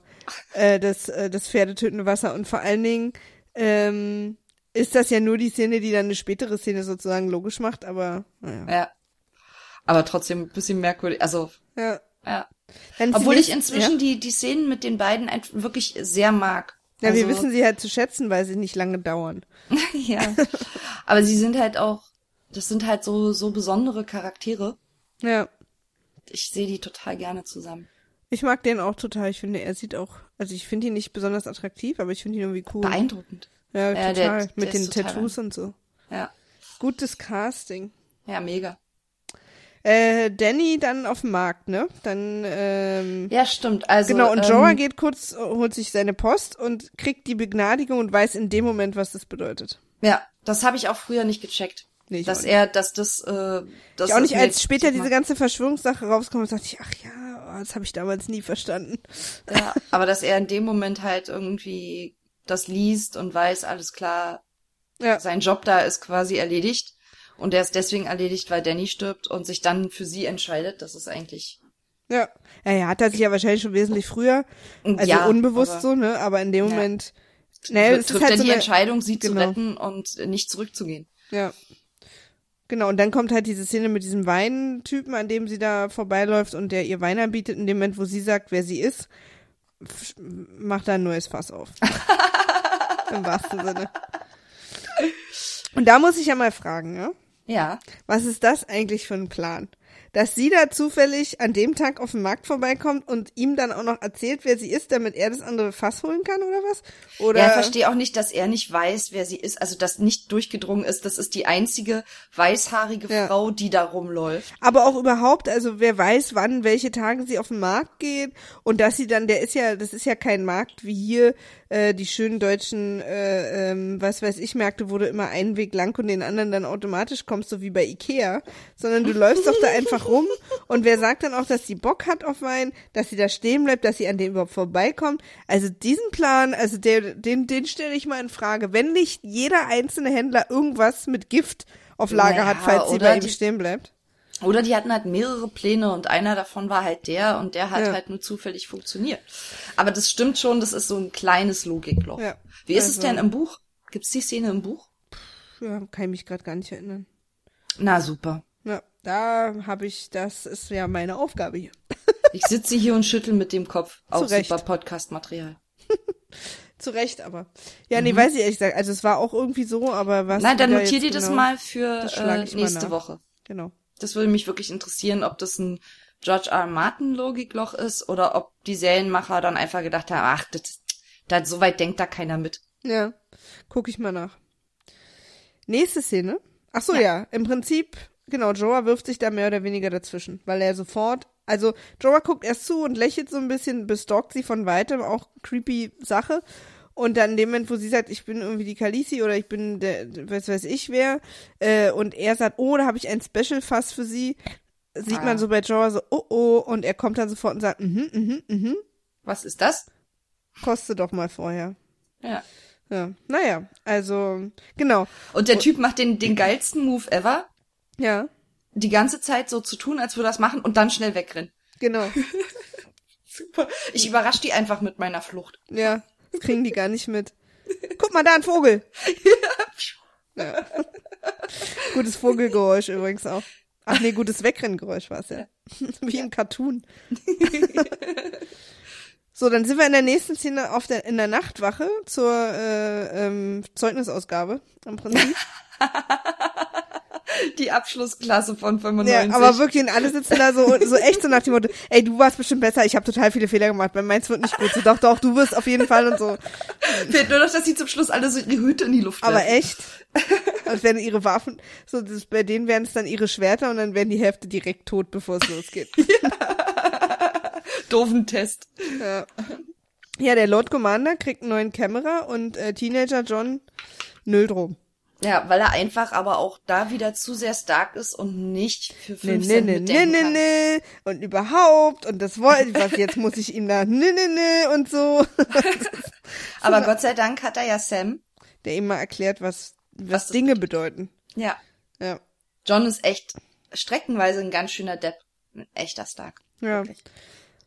Äh, das, äh, das pferdetötende Wasser und vor allen Dingen ähm, ist das ja nur die Szene, die dann eine spätere Szene sozusagen logisch macht, aber naja. Ja. Aber trotzdem ein bisschen merkwürdig. Also, Ja. ja. Obwohl ich inzwischen ja? die, die Szenen mit den beiden wirklich sehr mag. Ja, wir Also- wissen sie halt zu schätzen, weil sie nicht lange dauern. ja. Aber sie sind halt auch, das sind halt so, so besondere Charaktere. Ja. Ich sehe die total gerne zusammen. Ich mag den auch total. Ich finde, er sieht auch, also ich finde ihn nicht besonders attraktiv, aber ich finde ihn irgendwie cool. Beeindruckend. Ja, total. der- der Mit den Tattoos und so. Ja. Gutes Casting. Ja, mega. Äh, Danny dann auf dem Markt, ne? Dann, ähm, Ja, stimmt. Also, genau, und ähm, Jorah geht kurz, holt sich seine Post und kriegt die Begnadigung und weiß in dem Moment, was das bedeutet. Ja, das habe ich auch früher nicht gecheckt. Nee, ich dass er, dass das, äh, dass Ich auch nicht, als später diese ganze Verschwörungssache rauskommt, dachte ich, ach ja, oh, das habe ich damals nie verstanden. Ja, aber dass er in dem Moment halt irgendwie das liest und weiß, alles klar, Ja, sein Job da ist quasi erledigt. Und der ist deswegen erledigt, weil Danny stirbt und sich dann für sie entscheidet. Das ist eigentlich. ja. Ja, ja, hat er sich ja wahrscheinlich schon wesentlich früher, also ja, unbewusst so, ne? Aber in dem Ja. Moment, ne, es ist trifft halt er so die eine, Entscheidung, sie zu Genau. retten und nicht zurückzugehen. Ja. Genau, und dann kommt halt diese Szene mit diesem Weintypen, an dem sie da vorbeiläuft und der ihr Wein anbietet, in dem Moment, wo sie sagt, wer sie ist, macht da ein neues Fass auf. Im wahrsten Sinne. Und da muss ich ja mal fragen, ja? Ja. Was ist das eigentlich für ein Plan? Dass sie da zufällig an dem Tag auf dem Markt vorbeikommt und ihm dann auch noch erzählt, wer sie ist, damit er das andere Fass holen kann oder was? Oder Ja, ich verstehe auch nicht, dass er nicht weiß, wer sie ist. Also, dass nicht durchgedrungen ist, das ist die einzige weißhaarige Ja. Frau, die da rumläuft. Aber auch überhaupt, also wer weiß, wann, welche Tage sie auf den Markt geht und dass sie dann, der ist ja, das ist ja kein Markt wie hier äh, die schönen deutschen, äh, ähm, was weiß ich, Märkte, wo du immer einen Weg lang und den anderen dann automatisch kommst, so wie bei Ikea, sondern du läufst doch da einfach rum und wer sagt dann auch, dass sie Bock hat auf Wein, dass sie da stehen bleibt, dass sie an dem überhaupt vorbeikommt. Also diesen Plan, also der, den, den stelle ich mal in Frage. Wenn nicht jeder einzelne Händler irgendwas mit Gift auf Lager Naja, hat, falls sie bei ihm stehen bleibt. Oder die hatten halt mehrere Pläne und einer davon war halt der und der hat Ja. halt nur zufällig funktioniert. Aber das stimmt schon, das ist so ein kleines Logikloch. Ja. Wie ist es Also- denn im Buch? Gibt's die Szene im Buch? Ja, kann ich mich gerade gar nicht erinnern. Na super. Ja, da habe ich, das ist ja meine Aufgabe hier. Ich sitze hier und schüttel mit dem Kopf. Auch super Podcast-Material. Zu Recht aber. Ja, nee, weiß ich ehrlich gesagt. Also es war auch irgendwie so, aber was. Mhm. Nein, dann wieder notier jetzt dir das genau- mal für das äh, nächste. Woche. Genau. Das würde mich wirklich interessieren, ob das ein George R. Martin Logikloch ist oder ob die Serienmacher dann einfach gedacht haben, ach, das, das so weit denkt da keiner mit. Ja, guck ich mal nach. Nächste Szene. Ach so, ja. Im Prinzip, genau, Joa wirft sich da mehr oder weniger dazwischen, weil er sofort, also Joa guckt erst zu und lächelt so ein bisschen, bestalkt sie von weitem, auch creepy Sache. Und dann in dem Moment, wo sie sagt, ich bin irgendwie die Khaleesi oder ich bin der, was weiß ich wer, äh, und er sagt, oh, da habe ich ein Special-Fass für sie, sieht Ah. man so bei Joa so, oh, oh, und er kommt dann sofort und sagt, mhm, mhm, mhm, Was ist das? koste doch mal vorher. Ja. Ja, naja, also, genau, Und der Typ macht den, den geilsten Move ever, ja. die ganze Zeit so zu tun, als würde er das machen und dann schnell wegrennen. Genau. Super. Ich überrasche die einfach mit meiner Flucht. Ja, kriegen die gar nicht mit. Guck mal, da ein Vogel. Ja. Gutes Vogelgeräusch übrigens auch. Ach nee, gutes Wegrenngeräusch war es ja. Wie im Cartoon. so, dann sind wir in der nächsten Szene auf der, in der Nachtwache zur äh, ähm, Zeugnisausgabe im Prinzip. Die Abschlussklasse von Ja, 95. aber wirklich, und alle sitzen da so, so echt so nach dem Motto, ey, du warst bestimmt besser, ich habe total viele Fehler gemacht, bei meins wird nicht gut. So, doch, doch, du wirst auf jeden Fall und so. Fehlt nur noch, dass sie zum Schluss alle so ihre Hüte in die Luft Aber werfen. echt? Als wären ihre Waffen, so das, bei denen wären es dann ihre Schwerter und dann wären die Hälfte direkt tot, bevor es losgeht. Doofen Test. ja. ja, der Lord Commander kriegt einen neuen Kamera und äh, Teenager John nölt rum. Ja, weil er einfach aber auch da wieder zu sehr stark ist und nicht für Nee, 5 nee, Cent nee, nee, nee, nee. Und überhaupt, und das wollte was jetzt muss ich ihm da, nee, nee, nee, und so. Aber Gott sei Dank hat er ja Sam. Der ihm mal erklärt, was, was, Was Dinge bedeuten. Ja. Ja. John ist echt streckenweise ein ganz schöner Depp. Ein echter Stark. Ja. Wirklich.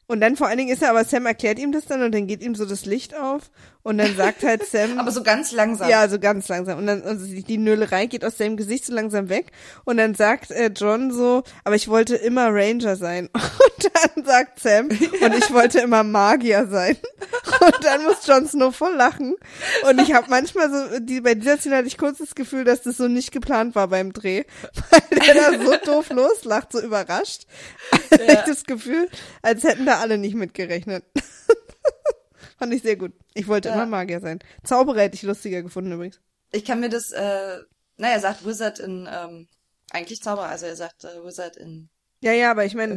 Und dann vor allen Dingen ist er, aber Sam erklärt ihm das dann und dann geht ihm so das Licht auf und dann sagt halt Sam. Aber so ganz langsam. Ja, so ganz langsam. Und dann, also die die Nölerei geht aus seinem Gesicht so langsam weg. Und dann sagt äh, John so, aber ich wollte immer Ranger sein. Und dann sagt Sam, und ich wollte immer Magier sein. Und dann muss Jon Snow voll lachen. Und ich habe manchmal so, die, bei dieser Szene hatte ich kurz das Gefühl, dass das so nicht geplant war beim Dreh, weil der da so doof loslacht, so überrascht. Ja. ich das Gefühl, als hätten da alle nicht mitgerechnet. Fand ich sehr gut. Ich wollte ja. immer Magier sein. Zauberer hätte ich lustiger gefunden übrigens. Ich kann mir das, äh, naja, er sagt Wizard in, ähm, eigentlich Zauberer, also er sagt äh, Wizard in ja, ja, aber ich meine,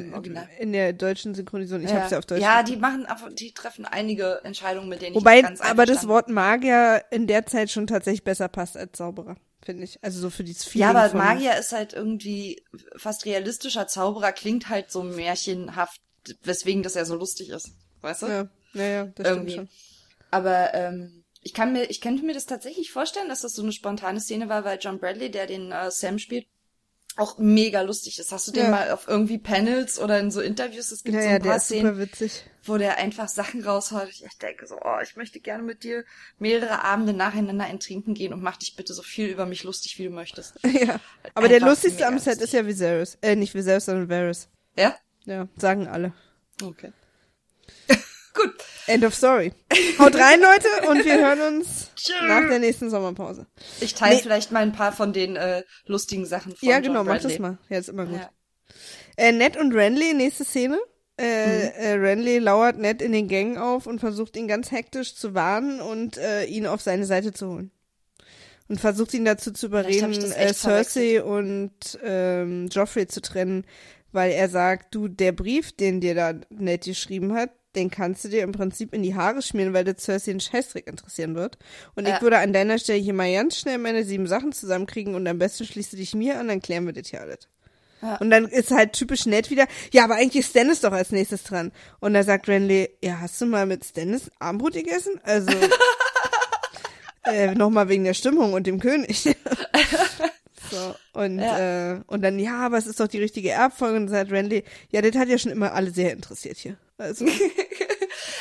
in der deutschen Synchronisation, ich ja. hab's ja auf Deutsch. Ja, die machen, die treffen einige Entscheidungen, mit denen Wobei, ich ganz aber das Wort Magier in der Zeit schon tatsächlich besser passt als Zauberer, finde ich. Also so für dieses Feeling. Ja, aber Magier ist halt irgendwie fast realistischer. Zauberer klingt halt so märchenhaft, weswegen das ja so lustig ist. Weißt du? Ja, ja, ja das irgendwie. stimmt schon. Aber, ähm, ich kann mir, ich könnte mir das tatsächlich vorstellen, dass das so eine spontane Szene war, weil John Bradley, der den äh, Sam spielt, auch mega lustig ist. Hast du den ja. mal auf irgendwie Panels oder in so Interviews? Es gibt ja, so ein paar Szenen, wo der einfach Sachen raushaut. Ich denke so, oh, ich möchte gerne mit dir mehrere Abende nacheinander ein Trinken gehen und mach dich bitte so viel über mich lustig, wie du möchtest. Ja. Aber der lustigste am Set ist ja Viserys. Äh, nicht Viserys, sondern Varys. Ja? Ja, sagen alle. Okay. Gut. End of story. Haut rein, Leute, und wir hören uns nach der nächsten Sommerpause. Ich teile nee. vielleicht mal ein paar von den äh, lustigen Sachen von Ja, genau, mach das mal. Ja, ist immer gut. Ja. Äh, Ned und Renly, nächste Szene. Äh, mhm. äh, Renly lauert Ned in den Gängen auf und versucht ihn ganz hektisch zu warnen und äh, ihn auf seine Seite zu holen. Und versucht ihn dazu zu überreden, äh, Cersei und ähm, Joffrey zu trennen, weil er sagt, du, der Brief, den dir da Ned geschrieben hat, den kannst du dir im Prinzip in die Haare schmieren, weil der Cersei einen Scheißdreck interessieren wird. Und ja. ich würde an deiner Stelle hier mal ganz schnell meine sieben Sachen zusammenkriegen und am besten schließt du dich mir an, dann klären wir das hier alles. Ja. Und dann ist halt typisch nett wieder, ja, aber eigentlich ist Stannis doch als nächstes dran. Und da sagt Renly, ja, hast du mal mit Stannis Armbrot gegessen? Also, äh, nochmal wegen der Stimmung und dem König. so, und, ja. äh, und dann, ja, aber es ist doch die richtige Erbfolge. Und dann sagt Renly, ja, das hat ja schon immer alle sehr interessiert hier. Also.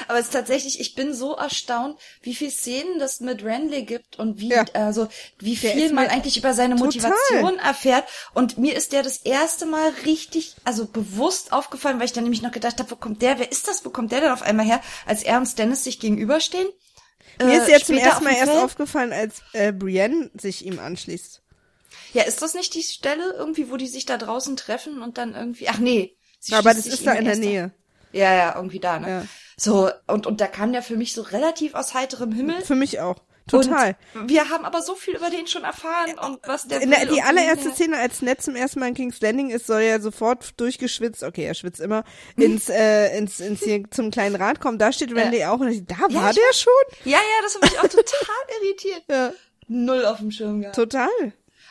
Aber es ist tatsächlich, ich bin so erstaunt, wie viel Szenen das mit Renly gibt und wie, ja. also, wie viel man eigentlich über seine total. Motivation erfährt. Und mir ist der das erste Mal richtig, also bewusst aufgefallen, weil ich dann nämlich noch gedacht habe, wo kommt der, wer ist das, wo kommt der denn auf einmal her, als er und Stannis sich gegenüberstehen? Mir äh, ist jetzt zum ersten Mal erst aufgefallen, als äh, Brienne sich ihm anschließt. Ja, ist das nicht die Stelle irgendwie, wo die sich da draußen treffen und dann irgendwie, ach nee. Aber das ist da in der Nähe. Ja, ja, irgendwie da, ne? Ja. So, und, und da kam der für mich so relativ aus heiterem Himmel. Für mich auch. Total. Und wir haben aber so viel über den schon erfahren und was der In der, Die allererste Szene, als Ned zum ersten Mal in King's Landing ist, soll er sofort durchgeschwitzt, okay, er schwitzt immer, ins, äh, ins, ins hier zum kleinen Rad kommen. Da steht Randy ja. auch und ich, da ja, war der schon? Ja, ja, das hat mich auch total irritiert. Ja. Null auf dem Schirm gehabt. Total.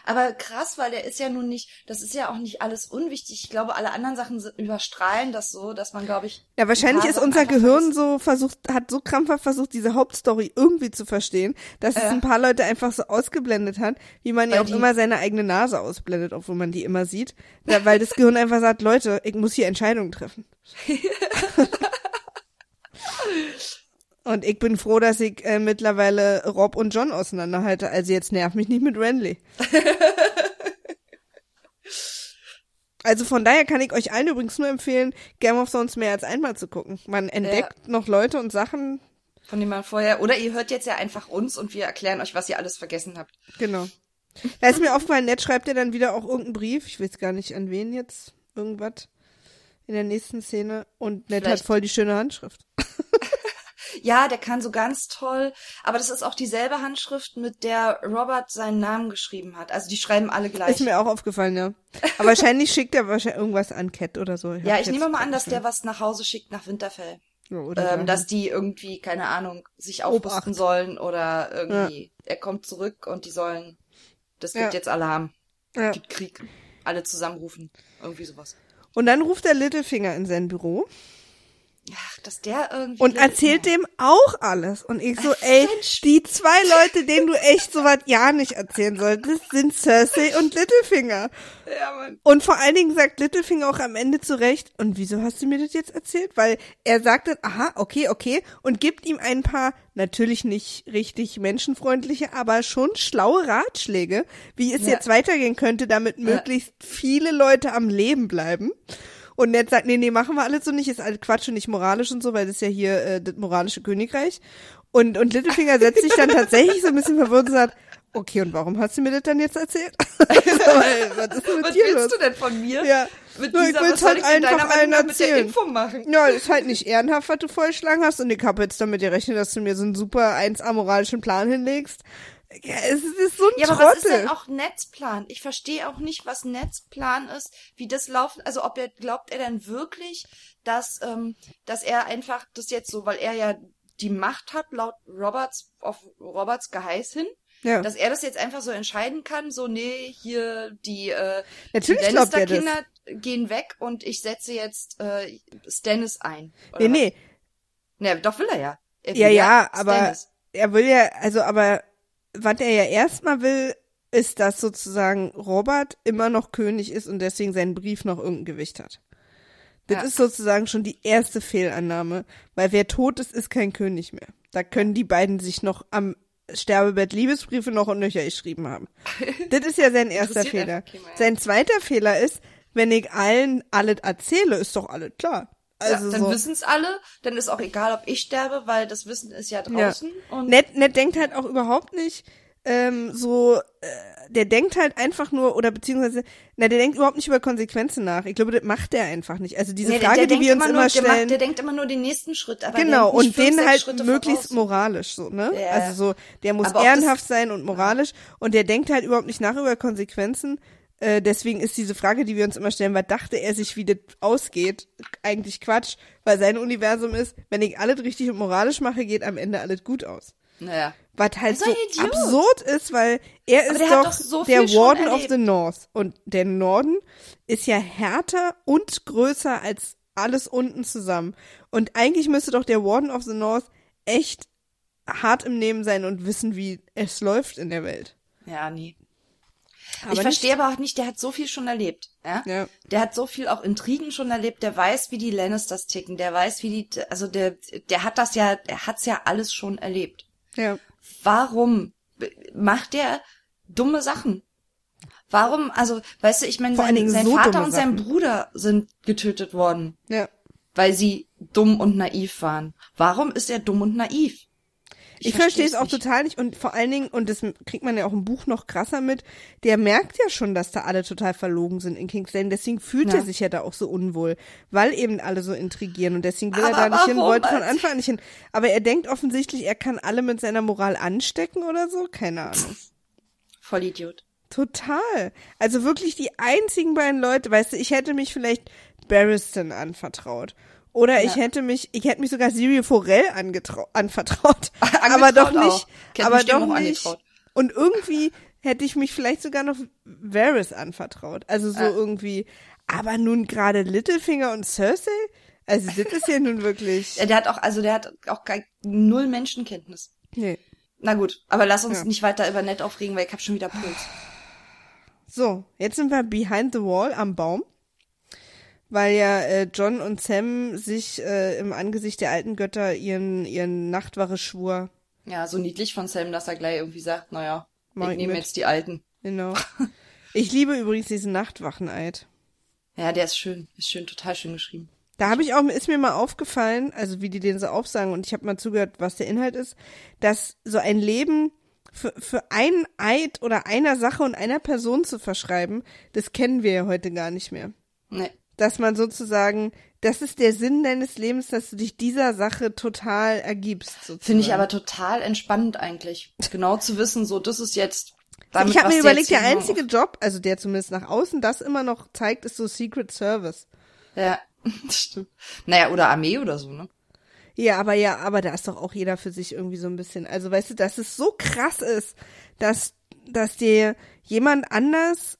Aber krass, weil der ist ja nun nicht, das ist ja auch nicht alles unwichtig. Ich glaube, alle anderen Sachen überstrahlen das so, dass man, glaube ich. Ja, wahrscheinlich ist unser Gehirn so versucht, hat so krampfhaft versucht, diese Hauptstory irgendwie zu verstehen, dass äh. es ein paar Leute einfach so ausgeblendet hat, wie man ja auch immer seine eigene Nase ausblendet, obwohl man die immer sieht. Ja, weil das Gehirn einfach sagt, Leute, ich muss hier Entscheidungen treffen. Und ich bin froh, dass ich äh, mittlerweile Rob und John auseinanderhalte. Also jetzt nerv mich nicht mit Renly. also von daher kann ich euch allen übrigens nur empfehlen, Game of Thrones mehr als einmal zu gucken. Man entdeckt ja. noch Leute und Sachen. Von denen man vorher, oder ihr hört jetzt ja einfach uns und wir erklären euch, was ihr alles vergessen habt. Genau. Da ist mir aufgefallen, Ned schreibt ja dann wieder auch irgendeinen Brief. Ich weiß gar nicht an wen jetzt. Irgendwas. In der nächsten Szene. Und Ned Vielleicht. hat voll die schöne Handschrift. Ja, der kann so ganz toll, aber das ist auch dieselbe Handschrift, mit der Robert seinen Namen geschrieben hat. Also die schreiben alle gleich. Ist mir auch aufgefallen, ja. Aber wahrscheinlich schickt er wahrscheinlich irgendwas an Cat oder so. Ich ja, ich nehme mal an, dass der was nach Hause schickt nach Winterfell. Ja, oder ähm, dass die irgendwie, keine Ahnung, sich aufrüsten sollen oder irgendwie, ja. er kommt zurück und die sollen, das gibt ja. jetzt Alarm. Ja. Gibt Krieg. Alle zusammenrufen. Irgendwie sowas. Und dann ruft der Littlefinger in sein Büro. Ach, dass der irgendwie. Und erzählt dem auch alles. Und ich so, ey, die zwei Leute, denen du echt so was ja nicht erzählen solltest, sind Cersei und Littlefinger. Ja, Mann. Und vor allen Dingen sagt Littlefinger auch am Ende zurecht, und wieso hast du mir das jetzt erzählt? Weil er sagt dann, aha, okay, okay, und gibt ihm ein paar, natürlich nicht richtig menschenfreundliche, aber schon schlaue Ratschläge, wie es ja. jetzt weitergehen könnte, damit möglichst viele Leute am Leben bleiben. Und Ned sagt, nee, nee, machen wir alles so nicht, ist alles Quatsch und nicht moralisch und so, weil das ist ja hier äh, das moralische Königreich. Und, und Littlefinger setzt sich dann tatsächlich so ein bisschen verwirrt und sagt, okay, und warum hast du mir das dann jetzt erzählt? was ist mit was dir willst los? du denn von mir? Ja. Mit dieser, ich will's halt einfach allen erzählen. Info machen? Ja, ist halt nicht ehrenhaft, was du vorgeschlagen hast. Und ich habe jetzt damit gerechnet, dass du mir so einen super 1A moralischen Plan hinlegst. Ja, es ist so ein Ja, Trottel. aber was ist denn auch Netzplan? Ich verstehe auch nicht, was Netzplan ist, wie das laufen, also ob er, glaubt er denn wirklich, dass, ähm, dass er einfach das jetzt so, weil er ja die Macht hat, laut Roberts, auf Roberts Geheiß hin, ja. Dass er das jetzt einfach so entscheiden kann, so, nee, hier die, äh, Natürlich die Lannister-Kinder gehen weg und ich setze jetzt äh, Stannis ein. nee, nee. Ne, doch will er ja. Er ja, ja, ja aber er will ja, also, aber was er ja erstmal will, ist, dass sozusagen Robert immer noch König ist und deswegen seinen Brief noch irgendein Gewicht hat. Das ja. ist sozusagen schon die erste Fehlannahme, weil wer tot ist, ist kein König mehr. Da können die beiden sich noch am Sterbebett Liebesbriefe noch und nöcher geschrieben haben. das ist ja sein erster Fehler. Sein zweiter Fehler ist, wenn ich allen alles erzähle, ist doch alles klar. Also ja, dann so. wissen's alle, dann ist auch egal, ob ich sterbe, weil das Wissen ist ja draußen. Ja. Und Ned, Ned denkt halt auch überhaupt nicht, ähm, so, äh, der denkt halt einfach nur, oder beziehungsweise, na, der denkt überhaupt nicht über Konsequenzen nach. Ich glaube, das macht der einfach nicht. Also diese nee, Frage, der, der die wir uns immer, nur, stellen. Der, macht, der denkt immer nur den nächsten Schritt, aber Genau, und fünf, den halt Schritte möglichst voraus. moralisch, so, ne? Ja. Also so, der muss aber ehrenhaft sein und moralisch und der denkt halt überhaupt nicht nach über Konsequenzen. Äh, deswegen ist diese Frage, die wir uns immer stellen, was dachte er sich, wie das ausgeht, eigentlich Quatsch, weil sein Universum ist, wenn ich alles richtig und moralisch mache, geht am Ende alles gut aus. Naja. Was halt so absurd ist, weil er ist doch, doch so der Warden of the North. Und der Norden ist ja härter und größer als alles unten zusammen. Und eigentlich müsste doch der Warden of the North echt hart im Nehmen sein und wissen, wie es läuft in der Welt. Ja, nie. Aber ich verstehe aber auch nicht, der hat so viel schon erlebt. Ja? ja? Der hat so viel auch Intrigen schon erlebt, der weiß, wie die Lannisters ticken, der weiß, wie die, also der, der hat das ja, er hat's ja alles schon erlebt. Ja. Warum macht der dumme Sachen? Warum, also, weißt du, ich meine, sein, sein so Vater und sein Bruder sind getötet worden. Ja. Weil sie dumm und naiv waren. Warum ist er dumm und naiv? Ich, ich verstehe es auch nicht. total nicht und vor allen Dingen, und das kriegt man ja auch im Buch noch krasser mit, der merkt ja schon, dass da alle total verlogen sind in King's Landing. Deswegen fühlt ja. er sich ja da auch so unwohl, weil eben alle so intrigieren und deswegen will Aber er da nicht hin, wollte von Anfang an nicht hin. Aber er denkt offensichtlich, er kann alle mit seiner Moral anstecken oder so, keine Ahnung. Voll Idiot. Total. Also wirklich die einzigen beiden Leute, weißt du, ich hätte mich vielleicht Barristan anvertraut. Oder ich hätte mich, ich hätte mich sogar Siri Forel anvertraut. aber doch nicht, aber doch nicht. Angetraut. Und irgendwie hätte ich mich vielleicht sogar noch Varys anvertraut. Also so ah. irgendwie. Aber nun gerade Littlefinger und Cersei? Also das ist ja nun wirklich. Ja, der hat auch, also der hat auch gar null Menschenkenntnis. Nee. Na gut, aber lass uns ja. nicht weiter über Nett aufregen, weil ich hab schon wieder Puls. So, jetzt sind wir behind the wall am Baum weil ja äh, John und Sam sich äh, im Angesicht der alten Götter ihren ihren Nachtwache schwur. Ja, so niedlich von Sam, dass er gleich irgendwie sagt, naja, ich nehme jetzt die Alten. Genau. Ich liebe übrigens diesen Nachtwacheneid. Ja, der ist schön, ist schön, total schön geschrieben. Da habe ich auch, ist mir mal aufgefallen, also wie die den so aufsagen und ich habe mal zugehört, was der Inhalt ist, dass so ein Leben für, für einen Eid oder einer Sache und einer Person zu verschreiben, das kennen wir ja heute gar nicht mehr. Nee dass man sozusagen, das ist der Sinn deines Lebens, dass du dich dieser Sache total ergibst. Finde ich aber total entspannend eigentlich. Genau zu wissen, so, das ist jetzt. Damit, ich habe mir überlegt, der einzige Job, also der zumindest nach außen das immer noch zeigt, ist so Secret Service. Ja, stimmt. Naja, oder Armee oder so, ne? Ja, aber ja, aber da ist doch auch jeder für sich irgendwie so ein bisschen. Also weißt du, dass es so krass ist, dass, dass dir jemand anders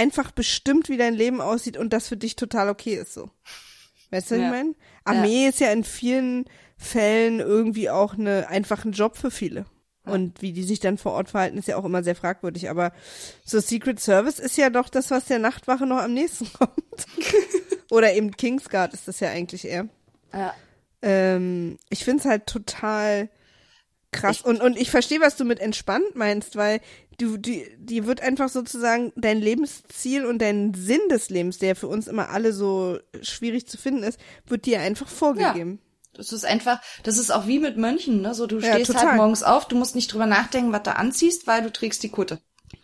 einfach bestimmt, wie dein Leben aussieht und das für dich total okay ist so. Weißt du, was ja. ich meine? Armee ja. ist ja in vielen Fällen irgendwie auch eine einfachen Job für viele. Ja. Und wie die sich dann vor Ort verhalten, ist ja auch immer sehr fragwürdig. Aber so Secret Service ist ja doch das, was der Nachtwache noch am nächsten kommt. Oder eben Kingsguard ist das ja eigentlich eher. Ja. Ähm, ich find's halt total krass. Ich, und, und ich verstehe, was du mit entspannt meinst, weil du, die, die wird einfach sozusagen dein Lebensziel und dein Sinn des Lebens, der für uns immer alle so schwierig zu finden ist, wird dir einfach vorgegeben. Ja. Das ist einfach, das ist auch wie mit Mönchen, ne? So, du Ja, stehst total. halt morgens auf, du musst nicht drüber nachdenken, was du anziehst, weil du trägst die Kutte.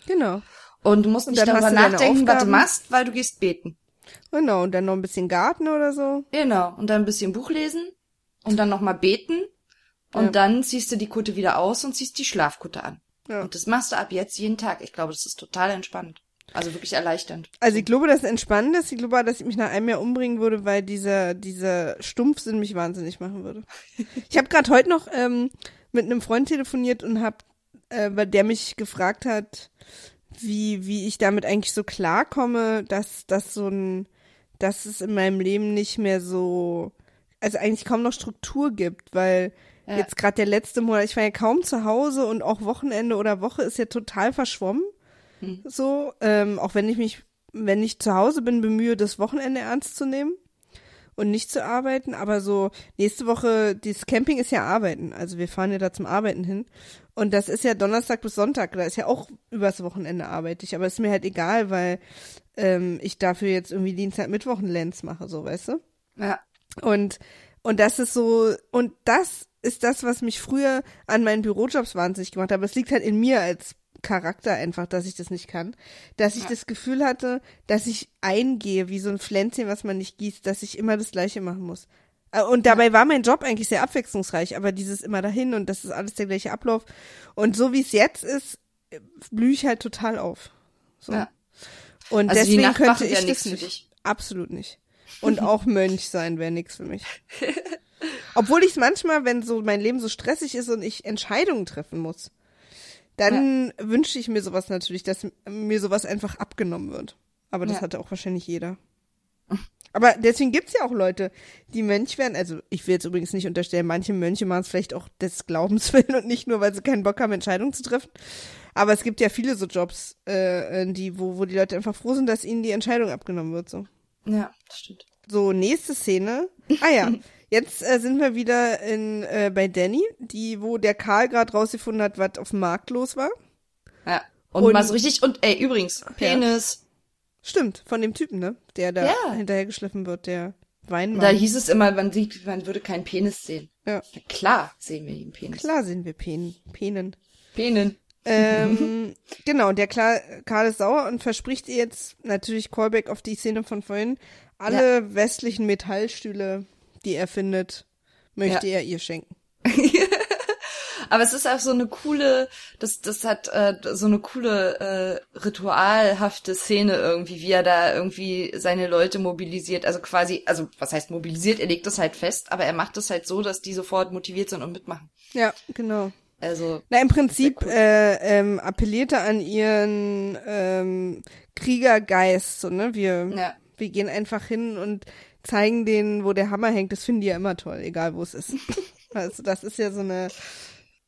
Genau. Und du musst Und nicht darüber nachdenken, was du machst, weil du gehst beten. Genau. Und dann noch ein bisschen Garten oder so. Genau. Und dann ein bisschen Buch lesen und dann nochmal beten. Und Ja. dann ziehst du die Kutte wieder aus und ziehst die Schlafkutte an. Ja. Und das machst du ab jetzt jeden Tag. Ich glaube, das ist total entspannt. Also wirklich erleichternd. Also ich glaube, dass es entspannend ist. Ich glaube, dass ich mich nach einem Jahr umbringen würde, weil dieser, dieser Stumpfsinn mich wahnsinnig machen würde. Ich habe gerade heute noch ähm, mit einem Freund telefoniert und hab, äh, weil der mich gefragt hat, wie, wie ich damit eigentlich so klarkomme, dass das so ein, dass es in meinem Leben nicht mehr so, also eigentlich kaum noch Struktur gibt, weil Ja. jetzt gerade der letzte Monat, ich war ja kaum zu Hause und auch Wochenende oder Woche ist ja total verschwommen. So, ähm, auch wenn ich mich, wenn ich zu Hause bin, bemühe, das Wochenende ernst zu nehmen und nicht zu arbeiten. Aber so nächste Woche, dieses Camping ist ja Arbeiten. Also wir fahren ja da zum Arbeiten hin. Und das ist ja Donnerstag bis Sonntag. Da ist ja auch übers Wochenende arbeite ich. Aber ist mir halt egal, weil ähm, ich dafür jetzt irgendwie Dienstag, Mittwoch einen Lenz mache, so, weißt du? Ja. Und, und das ist so, und das ist das, was mich früher an meinen Bürojobs wahnsinnig gemacht hat. Aber es liegt halt in mir als Charakter einfach, dass ich das nicht kann. Dass ich Ja. das Gefühl hatte, dass ich eingehe wie so ein Pflänzchen, was man nicht gießt, dass ich immer das Gleiche machen muss. Äh, Und dabei war mein Job eigentlich sehr abwechslungsreich, aber dieses immer dahin und das ist alles der gleiche Ablauf. Und so wie es jetzt ist, blühe ich halt total auf. So. Ja. Und Also deswegen könnte ich nix das nicht. Absolut nicht. Und auch Mönch sein wäre nix für mich. Obwohl ich es manchmal, wenn so mein Leben so stressig ist und ich Entscheidungen treffen muss, dann wünsche ich mir sowas natürlich, dass mir sowas einfach abgenommen wird. Aber das Ja. hatte auch wahrscheinlich jeder. Aber deswegen gibt's ja auch Leute, die Mönch werden. Also ich will jetzt übrigens nicht unterstellen, manche Mönche machen es vielleicht auch des Glaubens willen und nicht nur, weil sie keinen Bock haben, Entscheidungen zu treffen. Aber es gibt ja viele so Jobs, äh, die, wo, wo die Leute einfach froh sind, dass ihnen die Entscheidung abgenommen wird. So. Ja, das stimmt. So, nächste Szene. Ah ja, jetzt äh, sind wir wieder in, äh, bei Danny, die, wo der Karl gerade rausgefunden hat, was auf dem Markt los war. Ja. Und, Und- mal so richtig, und ey, übrigens, Penis. Stimmt, von dem Typen, ne? Der da Ja. hinterhergeschliffen wird, der Weinmann. Da hieß es immer, man sieht, man würde keinen Penis sehen. ja. Na klar sehen wir den Penis. Klar sehen wir Pen Penen. Penen. Ähm, genau, der Karl ist sauer und verspricht ihr jetzt natürlich Callback auf die Szene von vorhin. Alle westlichen Metallstühle, die er findet, möchte er ihr schenken. Aber es ist auch so eine coole, das, das hat äh, so eine coole äh, ritualhafte Szene irgendwie, wie er da irgendwie seine Leute mobilisiert. Also quasi, also was heißt mobilisiert? Er legt das halt fest, aber er macht das halt so, dass die sofort motiviert sind und mitmachen. Ja, genau. Also Na, im Prinzip cool. äh, ähm, appelliert er an ihren ähm, Kriegergeist. So, ne? wir, ja, wir gehen einfach hin und zeigen denen, wo der Hammer hängt. Das finden die ja immer toll, egal wo es ist. also das ist ja so eine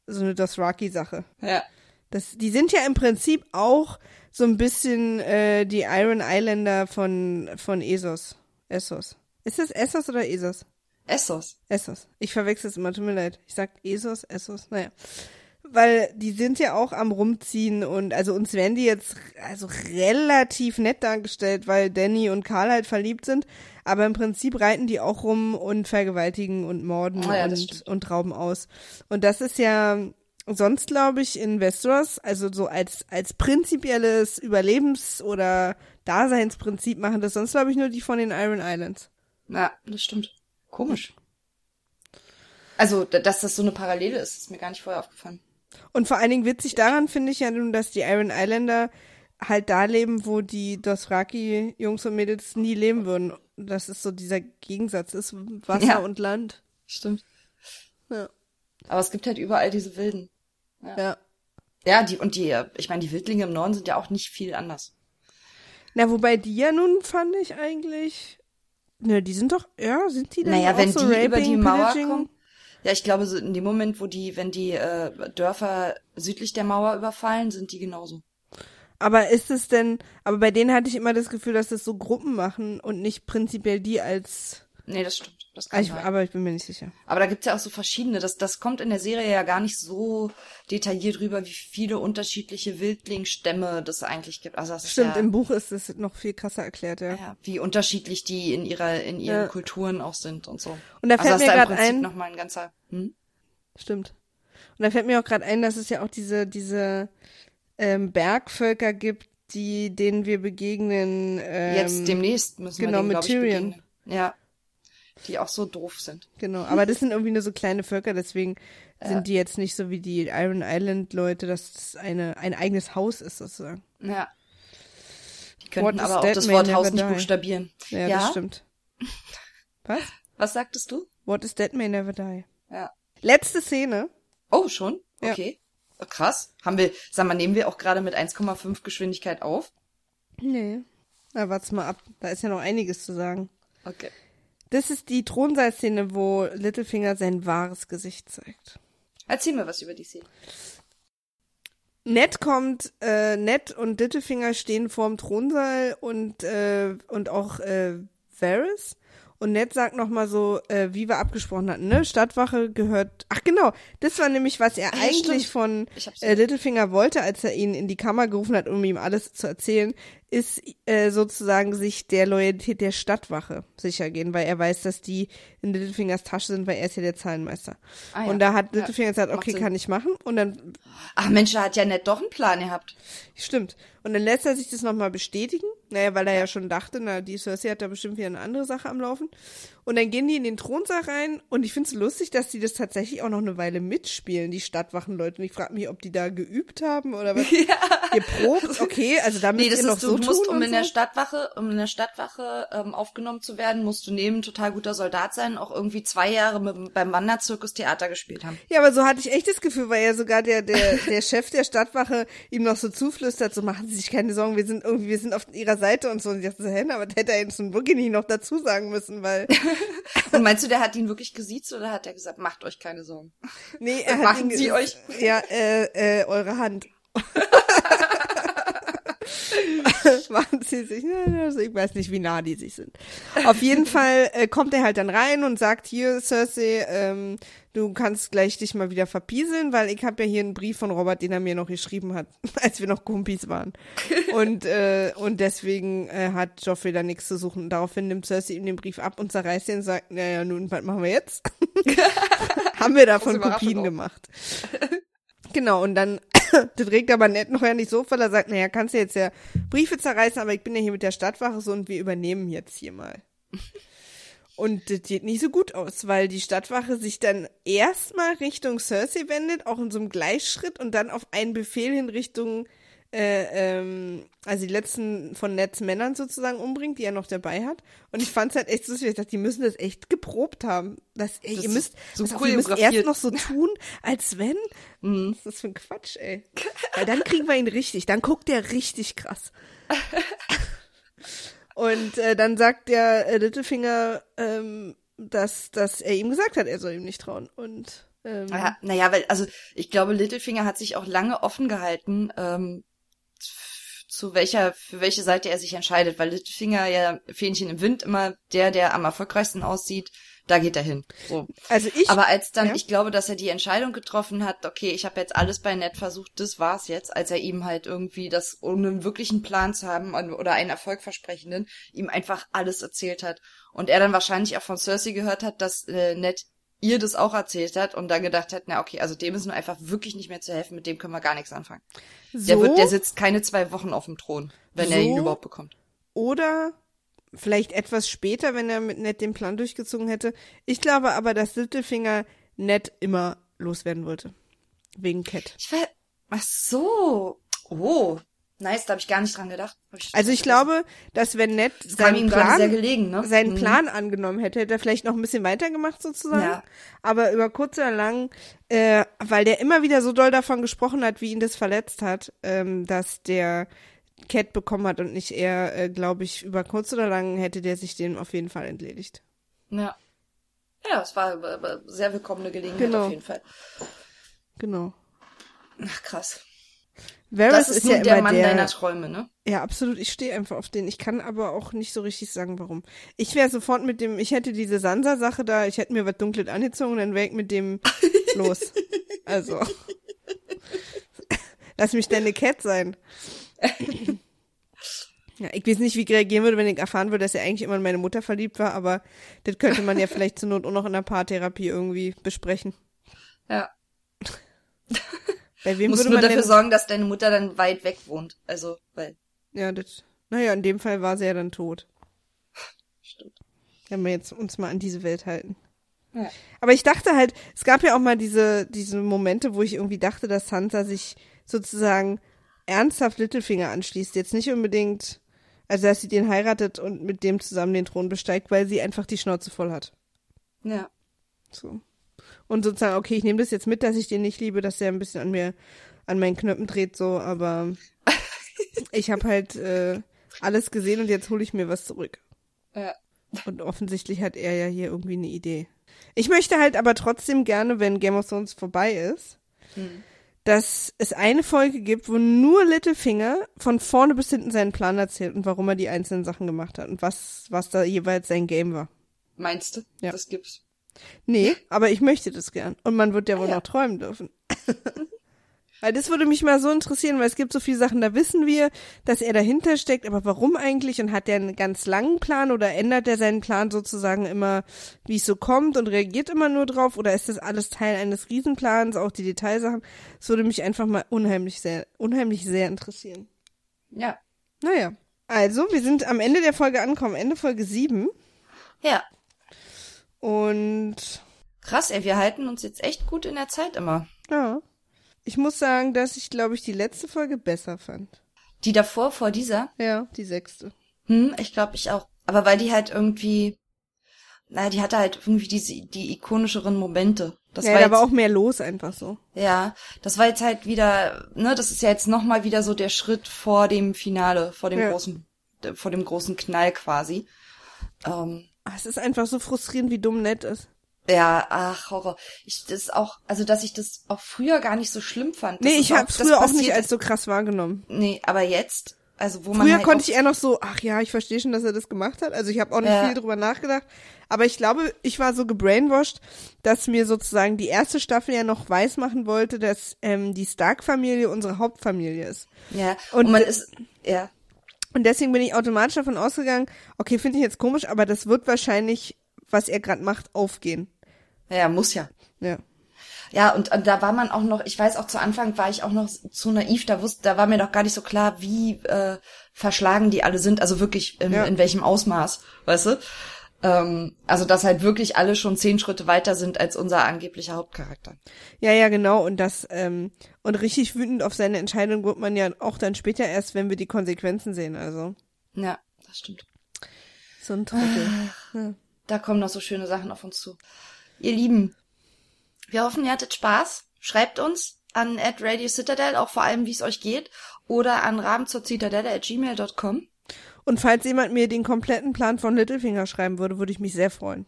so eine Dothraki-Sache. ja, Das, die sind ja im Prinzip auch so ein bisschen äh, die Iron Islander von von Essos. Essos. Ist das Essos oder Essos? Essos. Essos. Ich verwechsel es immer, tut mir leid. Ich sag Esos, Essos, naja. Weil die sind ja auch am Rumziehen und also uns werden die jetzt also relativ nett dargestellt, weil Danny und Karl halt verliebt sind. Aber im Prinzip reiten die auch rum und vergewaltigen und morden Ah ja, und, und rauben aus. Und das ist ja sonst, glaube ich, in Westeros, also so als, als prinzipielles Überlebens- oder Daseinsprinzip machen das sonst, glaube ich, nur die von den Iron Islands. Ja, das stimmt. Komisch. Also, da- dass das so eine Parallele ist, ist mir gar nicht vorher aufgefallen. Und vor allen Dingen witzig daran finde ich ja nun, dass die Iron Islander halt da leben, wo die Dothraki-Jungs und Mädels nie leben würden. Das ist so dieser Gegensatz, ist Wasser Ja. und Land. Stimmt. Ja. Aber es gibt halt überall diese Wilden. ja. Ja, die, und die, ich meine, die Wildlinge im Norden sind ja auch nicht viel anders. Na, wobei die ja nun fand ich eigentlich. Ne, die sind doch, ja, sind die denn Naja, auch wenn so die Raping, über die Mauer Pillaging? kommen. Ja, ich glaube, so in dem Moment, wo die, wenn die äh, Dörfer südlich der Mauer überfallen, sind die genauso. Aber ist es denn, aber bei denen hatte ich immer das Gefühl, dass das so Gruppen machen und nicht prinzipiell die als, Nee, das stimmt. Das Ah, kann ich, sein. aber ich bin mir nicht sicher. Aber da gibt's ja auch so verschiedene. Das, das kommt in der Serie ja gar nicht so detailliert rüber, wie viele unterschiedliche Wildlingsstämme das eigentlich gibt. Also das Stimmt, ja, im Buch ist es noch viel krasser erklärt, ja. ja, wie unterschiedlich die in ihrer in ihren Ja. Kulturen auch sind und so. Und da also fällt das mir gerade ein, noch mal ein ganzer. Hm? Stimmt. Und da fällt mir auch gerade ein, dass es ja auch diese, diese ähm, Bergvölker gibt, die, denen wir begegnen. Ähm, Jetzt demnächst müssen genau, wir denen, mit glaub ich, Tyrion. begegnen. Ja. Die auch so doof sind. Genau, aber das sind irgendwie nur so kleine Völker, deswegen Ja. sind die jetzt nicht so wie die Iron Island Leute, dass es eine, ein eigenes Haus ist sozusagen. Ja. Die könnten aber auch das Wort Haus nicht die. buchstabieren. Ja, Ja? das stimmt. Was? Was sagtest du? What is dead may never die. Ja. Letzte Szene. Oh, schon? Ja. Okay. Oh, Krass. Haben wir, sag mal, nehmen wir auch gerade mit 1,5 Geschwindigkeit auf? Nee. Na, warte mal ab. Da ist ja noch einiges zu sagen. Okay. Das ist die Thronsaal-Szene, wo Littlefinger sein wahres Gesicht zeigt. Erzähl mir was über die Szene. Ned kommt, äh, Ned und Littlefinger stehen vorm Thronsaal und, äh, und auch äh, Varys. Und Ned sagt nochmal so, äh, wie wir abgesprochen hatten, ne? Stadtwache gehört. Ach genau, das war nämlich, was er ja, eigentlich stimmt. von äh, Littlefinger wollte, als er ihn in die Kammer gerufen hat, um ihm alles zu erzählen, ist äh, sozusagen sich der Loyalität der Stadtwache sicher gehen, weil er weiß, dass die in Littlefingers Tasche sind, weil er ist ja der Zahlenmeister. Ah, ja. Und da hat Ja, Littlefinger gesagt, okay, kann ich machen. Und dann Ach Mensch, da hat ja Ned doch einen Plan gehabt. Stimmt. Und dann lässt er sich das nochmal bestätigen. Naja, weil er ja schon dachte, na, die Cersei hat da bestimmt wieder eine andere Sache am Laufen. Und dann gehen die in den Thronsaal rein und ich finde es lustig, dass die das tatsächlich auch noch eine Weile mitspielen, die Stadtwachenleute. Und ich frage mich, ob die da geübt haben oder was. Geprobt? Okay, also da müsst Nee, das ihr noch ist, so du, du musst, tun um in der so. Stadtwache, um in der Stadtwache ähm, aufgenommen zu werden, musst du neben total guter Soldat sein, auch irgendwie zwei Jahre mit, beim Wanderzirkus Theater gespielt haben. Ja, aber so hatte ich echt das Gefühl, weil ja sogar der, der, der Chef der Stadtwache ihm noch so zuflüstert, so machen Sie sich keine Sorgen, wir sind irgendwie, wir sind auf ihrer Seite und so. Und ich dachte so, hä, aber das hätte er jetzt nun wirklich nicht noch dazu sagen müssen, weil, Und meinst du, der hat ihn wirklich gesiezt oder hat er gesagt, macht euch keine Sorgen? nee, er hat Machen ihn Sie euch. Ja, äh, äh, eure Hand. Machen sie sich, also ich weiß nicht, wie nah die sich sind. Auf jeden Fall äh, kommt er halt dann rein und sagt, hier, Cersei, ähm, du kannst gleich dich mal wieder verpieseln, weil ich habe ja hier einen Brief von Robert, den er mir noch geschrieben hat, als wir noch Kumpis waren. Und, äh, und deswegen äh, hat Joffrey da nichts zu suchen. Daraufhin nimmt Cersei ihm den Brief ab und zerreißt ihn und sagt, naja, nun, was machen wir jetzt? Haben wir davon Kopien gemacht. Genau, und dann, das regt aber Ned noch ja nicht so, weil er sagt, naja, kannst du jetzt ja Briefe zerreißen, aber ich bin ja hier mit der Stadtwache so und wir übernehmen jetzt hier mal. Und das geht nicht so gut aus, weil die Stadtwache sich dann erstmal Richtung Cersei wendet, auch in so einem Gleichschritt und dann auf einen Befehl hin Richtung, äh, ähm, also die letzten von Neds Männern sozusagen umbringt, die er noch dabei hat. Und ich fand's halt echt so, ich dachte, die müssen das echt geprobt haben. Das, ey, Das ihr ist müsst, so auf, ihr müsst erst noch so tun, als wenn. Mhm. Was ist das für ein Quatsch, ey? Weil dann kriegen wir ihn richtig, dann guckt er richtig krass. Und äh, dann sagt der äh, Littlefinger, ähm, dass, dass er ihm gesagt hat, er soll ihm nicht trauen. Und ähm, Ja, naja, weil, also ich glaube, Littlefinger hat sich auch lange offen gehalten, ähm, zu welcher, für welche Seite er sich entscheidet, weil Littlefinger ja Fähnchen im Wind immer der, der am erfolgreichsten aussieht, da geht er hin. So. also ich, Aber als dann, ja. ich glaube, dass er die Entscheidung getroffen hat, okay, ich habe jetzt alles bei Ned versucht, das war's jetzt, als er ihm halt irgendwie das, ohne einen wirklichen Plan zu haben oder einen erfolgversprechenden, ihm einfach alles erzählt hat. Und er dann wahrscheinlich auch von Cersei gehört hat, dass äh, Ned ihr das auch erzählt hat und dann gedacht hat, na okay, also dem ist nur einfach wirklich nicht mehr zu helfen, mit dem können wir gar nichts anfangen. so, Der wird, der sitzt keine zwei Wochen auf dem Thron, wenn er ihn So? überhaupt bekommt. oder vielleicht etwas später, wenn er mit Ned den Plan durchgezogen hätte. Ich glaube aber, dass Littlefinger Ned immer loswerden wollte. Wegen Cat. Ich war, ach so, oh, nice, da habe ich gar nicht dran gedacht. Ich Also ich vergessen. glaube, dass wenn Ned kam seinen Plan, gelegen, ne? seinen Mhm. Plan angenommen hätte, hätte er vielleicht noch ein bisschen weitergemacht sozusagen. Ja. Aber über kurz oder lang, äh, weil der immer wieder so doll davon gesprochen hat, wie ihn das verletzt hat, ähm, dass der Cat bekommen hat und nicht er, äh, glaube ich, über kurz oder lang hätte der sich dem auf jeden Fall entledigt. Ja. Ja, es war sehr willkommene Gelegenheit Genau. auf jeden Fall. Genau. Ach, krass. Varys Das ist, ist nun ja der Mann der, deiner Träume, ne? Ja, absolut. Ich stehe einfach auf den. Ich kann aber auch nicht so richtig sagen, warum. Ich wäre sofort mit dem, ich hätte diese Sansa-Sache da, ich hätte mir was Dunkles angezogen, dann wäre ich mit dem los. Also. Lass mich deine Cat sein. Ja, ich weiß nicht, wie ich reagieren würde, wenn ich erfahren würde, dass er eigentlich immer in meine Mutter verliebt war, aber das könnte man ja vielleicht zur Not auch noch in der Paartherapie irgendwie besprechen. Ja. Bei wem Musst würde nur dafür denn, sorgen, dass deine Mutter dann weit weg wohnt. Also, weil, Ja, das, naja, in dem Fall war sie ja dann tot. stimmt. Wenn wir jetzt uns mal an diese Welt halten. Ja. Aber ich dachte halt, es gab ja auch mal diese, diese Momente, wo ich irgendwie dachte, dass Sansa sich sozusagen ernsthaft Littlefinger anschließt. Jetzt nicht unbedingt, also dass sie den heiratet und mit dem zusammen den Thron besteigt, weil sie einfach die Schnauze voll hat. Ja. So. Und sozusagen, okay, ich nehme das jetzt mit, dass ich den nicht liebe, dass der ein bisschen an mir, an meinen Knöpfen dreht, so, aber ich habe halt äh, alles gesehen und jetzt hole ich mir was zurück. Ja. Und offensichtlich hat er ja hier irgendwie eine Idee. Ich möchte halt aber trotzdem gerne, wenn Game of Thrones vorbei ist, Hm. dass es eine Folge gibt, wo nur Littlefinger von vorne bis hinten seinen Plan erzählt und warum er die einzelnen Sachen gemacht hat und was, was da jeweils sein Game war. Meinst du? Ja. Das gibt's. Nee, aber ich möchte das gern. Und man wird ja wohl ja. noch träumen dürfen. weil das würde mich mal so interessieren, weil es gibt so viele Sachen, da wissen wir, dass er dahinter steckt, aber warum eigentlich? Und hat er einen ganz langen Plan oder ändert er seinen Plan sozusagen immer, wie es so kommt und reagiert immer nur drauf? Oder ist das alles Teil eines Riesenplans, auch die Detailsachen? Das würde mich einfach mal unheimlich sehr, unheimlich sehr interessieren. Ja. Naja. Also, wir sind am Ende der Folge angekommen, Ende Folge 7. Ja. Und Krass, ey, wir halten uns jetzt echt gut in der Zeit immer. Ja. Ich muss sagen, dass ich, glaube ich, die letzte Folge besser fand. Die davor, vor dieser? Ja, die sechste. Hm, ich glaube ich auch. Aber weil die halt irgendwie, na, die hatte halt irgendwie diese, die ikonischeren Momente. Das ja, war da jetzt, war auch mehr los einfach so. ja, das war jetzt halt wieder, ne, das ist ja jetzt nochmal wieder so der Schritt vor dem Finale, vor dem Ja. großen, vor dem großen Knall quasi. Ähm, Es ist einfach so frustrierend, wie dumm nett ist. ja, ach, Horror. Ich, das auch, also, dass ich das auch früher gar nicht so schlimm fand. Das Nee, ich habe früher auch nicht als so krass wahrgenommen. Nee, aber jetzt, also, wo man Früher halt konnte ich eher noch so, ach ja, ich verstehe schon, dass er das gemacht hat. Also ich habe auch nicht Ja. viel drüber nachgedacht. Aber ich glaube, ich war so gebrainwashed, dass mir sozusagen die erste Staffel ja noch weismachen wollte, dass ähm, die Stark-Familie unsere Hauptfamilie ist. ja, Und- und man ist, ja, Und deswegen bin ich automatisch davon ausgegangen, okay, finde ich jetzt komisch, aber das wird wahrscheinlich, was er gerade macht, aufgehen. ja, muss ja. Ja. Ja, und, und da war man auch noch, ich weiß auch zu Anfang war ich auch noch zu naiv, da wusste, da war mir doch gar nicht so klar, wie äh, verschlagen die alle sind, also wirklich in, Ja. in welchem Ausmaß, weißt du? Ähm, also dass halt wirklich alle schon zehn Schritte weiter sind als unser angeblicher Hauptcharakter. Ja, ja, genau. Und das, ähm, und richtig wütend auf seine Entscheidung wird man ja auch dann später erst, wenn wir die Konsequenzen sehen. Also, Ja, das stimmt. so ein Trottel. Ja. Da kommen noch so schöne Sachen auf uns zu. Ihr Lieben, wir hoffen, ihr hattet Spaß. Schreibt uns an at Radio Citadel, auch vor allem, wie es euch geht, oder an rabenzurcitadelle at gmail.com. Und falls jemand mir den kompletten Plan von Littlefinger schreiben würde, würde ich mich sehr freuen.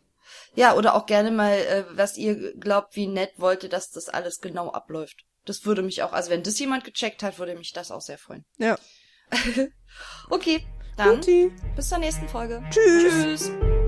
Ja, oder auch gerne mal, äh, was ihr glaubt, wie nett wollte, dass das alles genau abläuft. Das würde mich auch, also wenn das jemand gecheckt hat, würde mich das auch sehr freuen. Ja. Okay, dann Guti. bis zur nächsten Folge. Tschüss. Tschüss.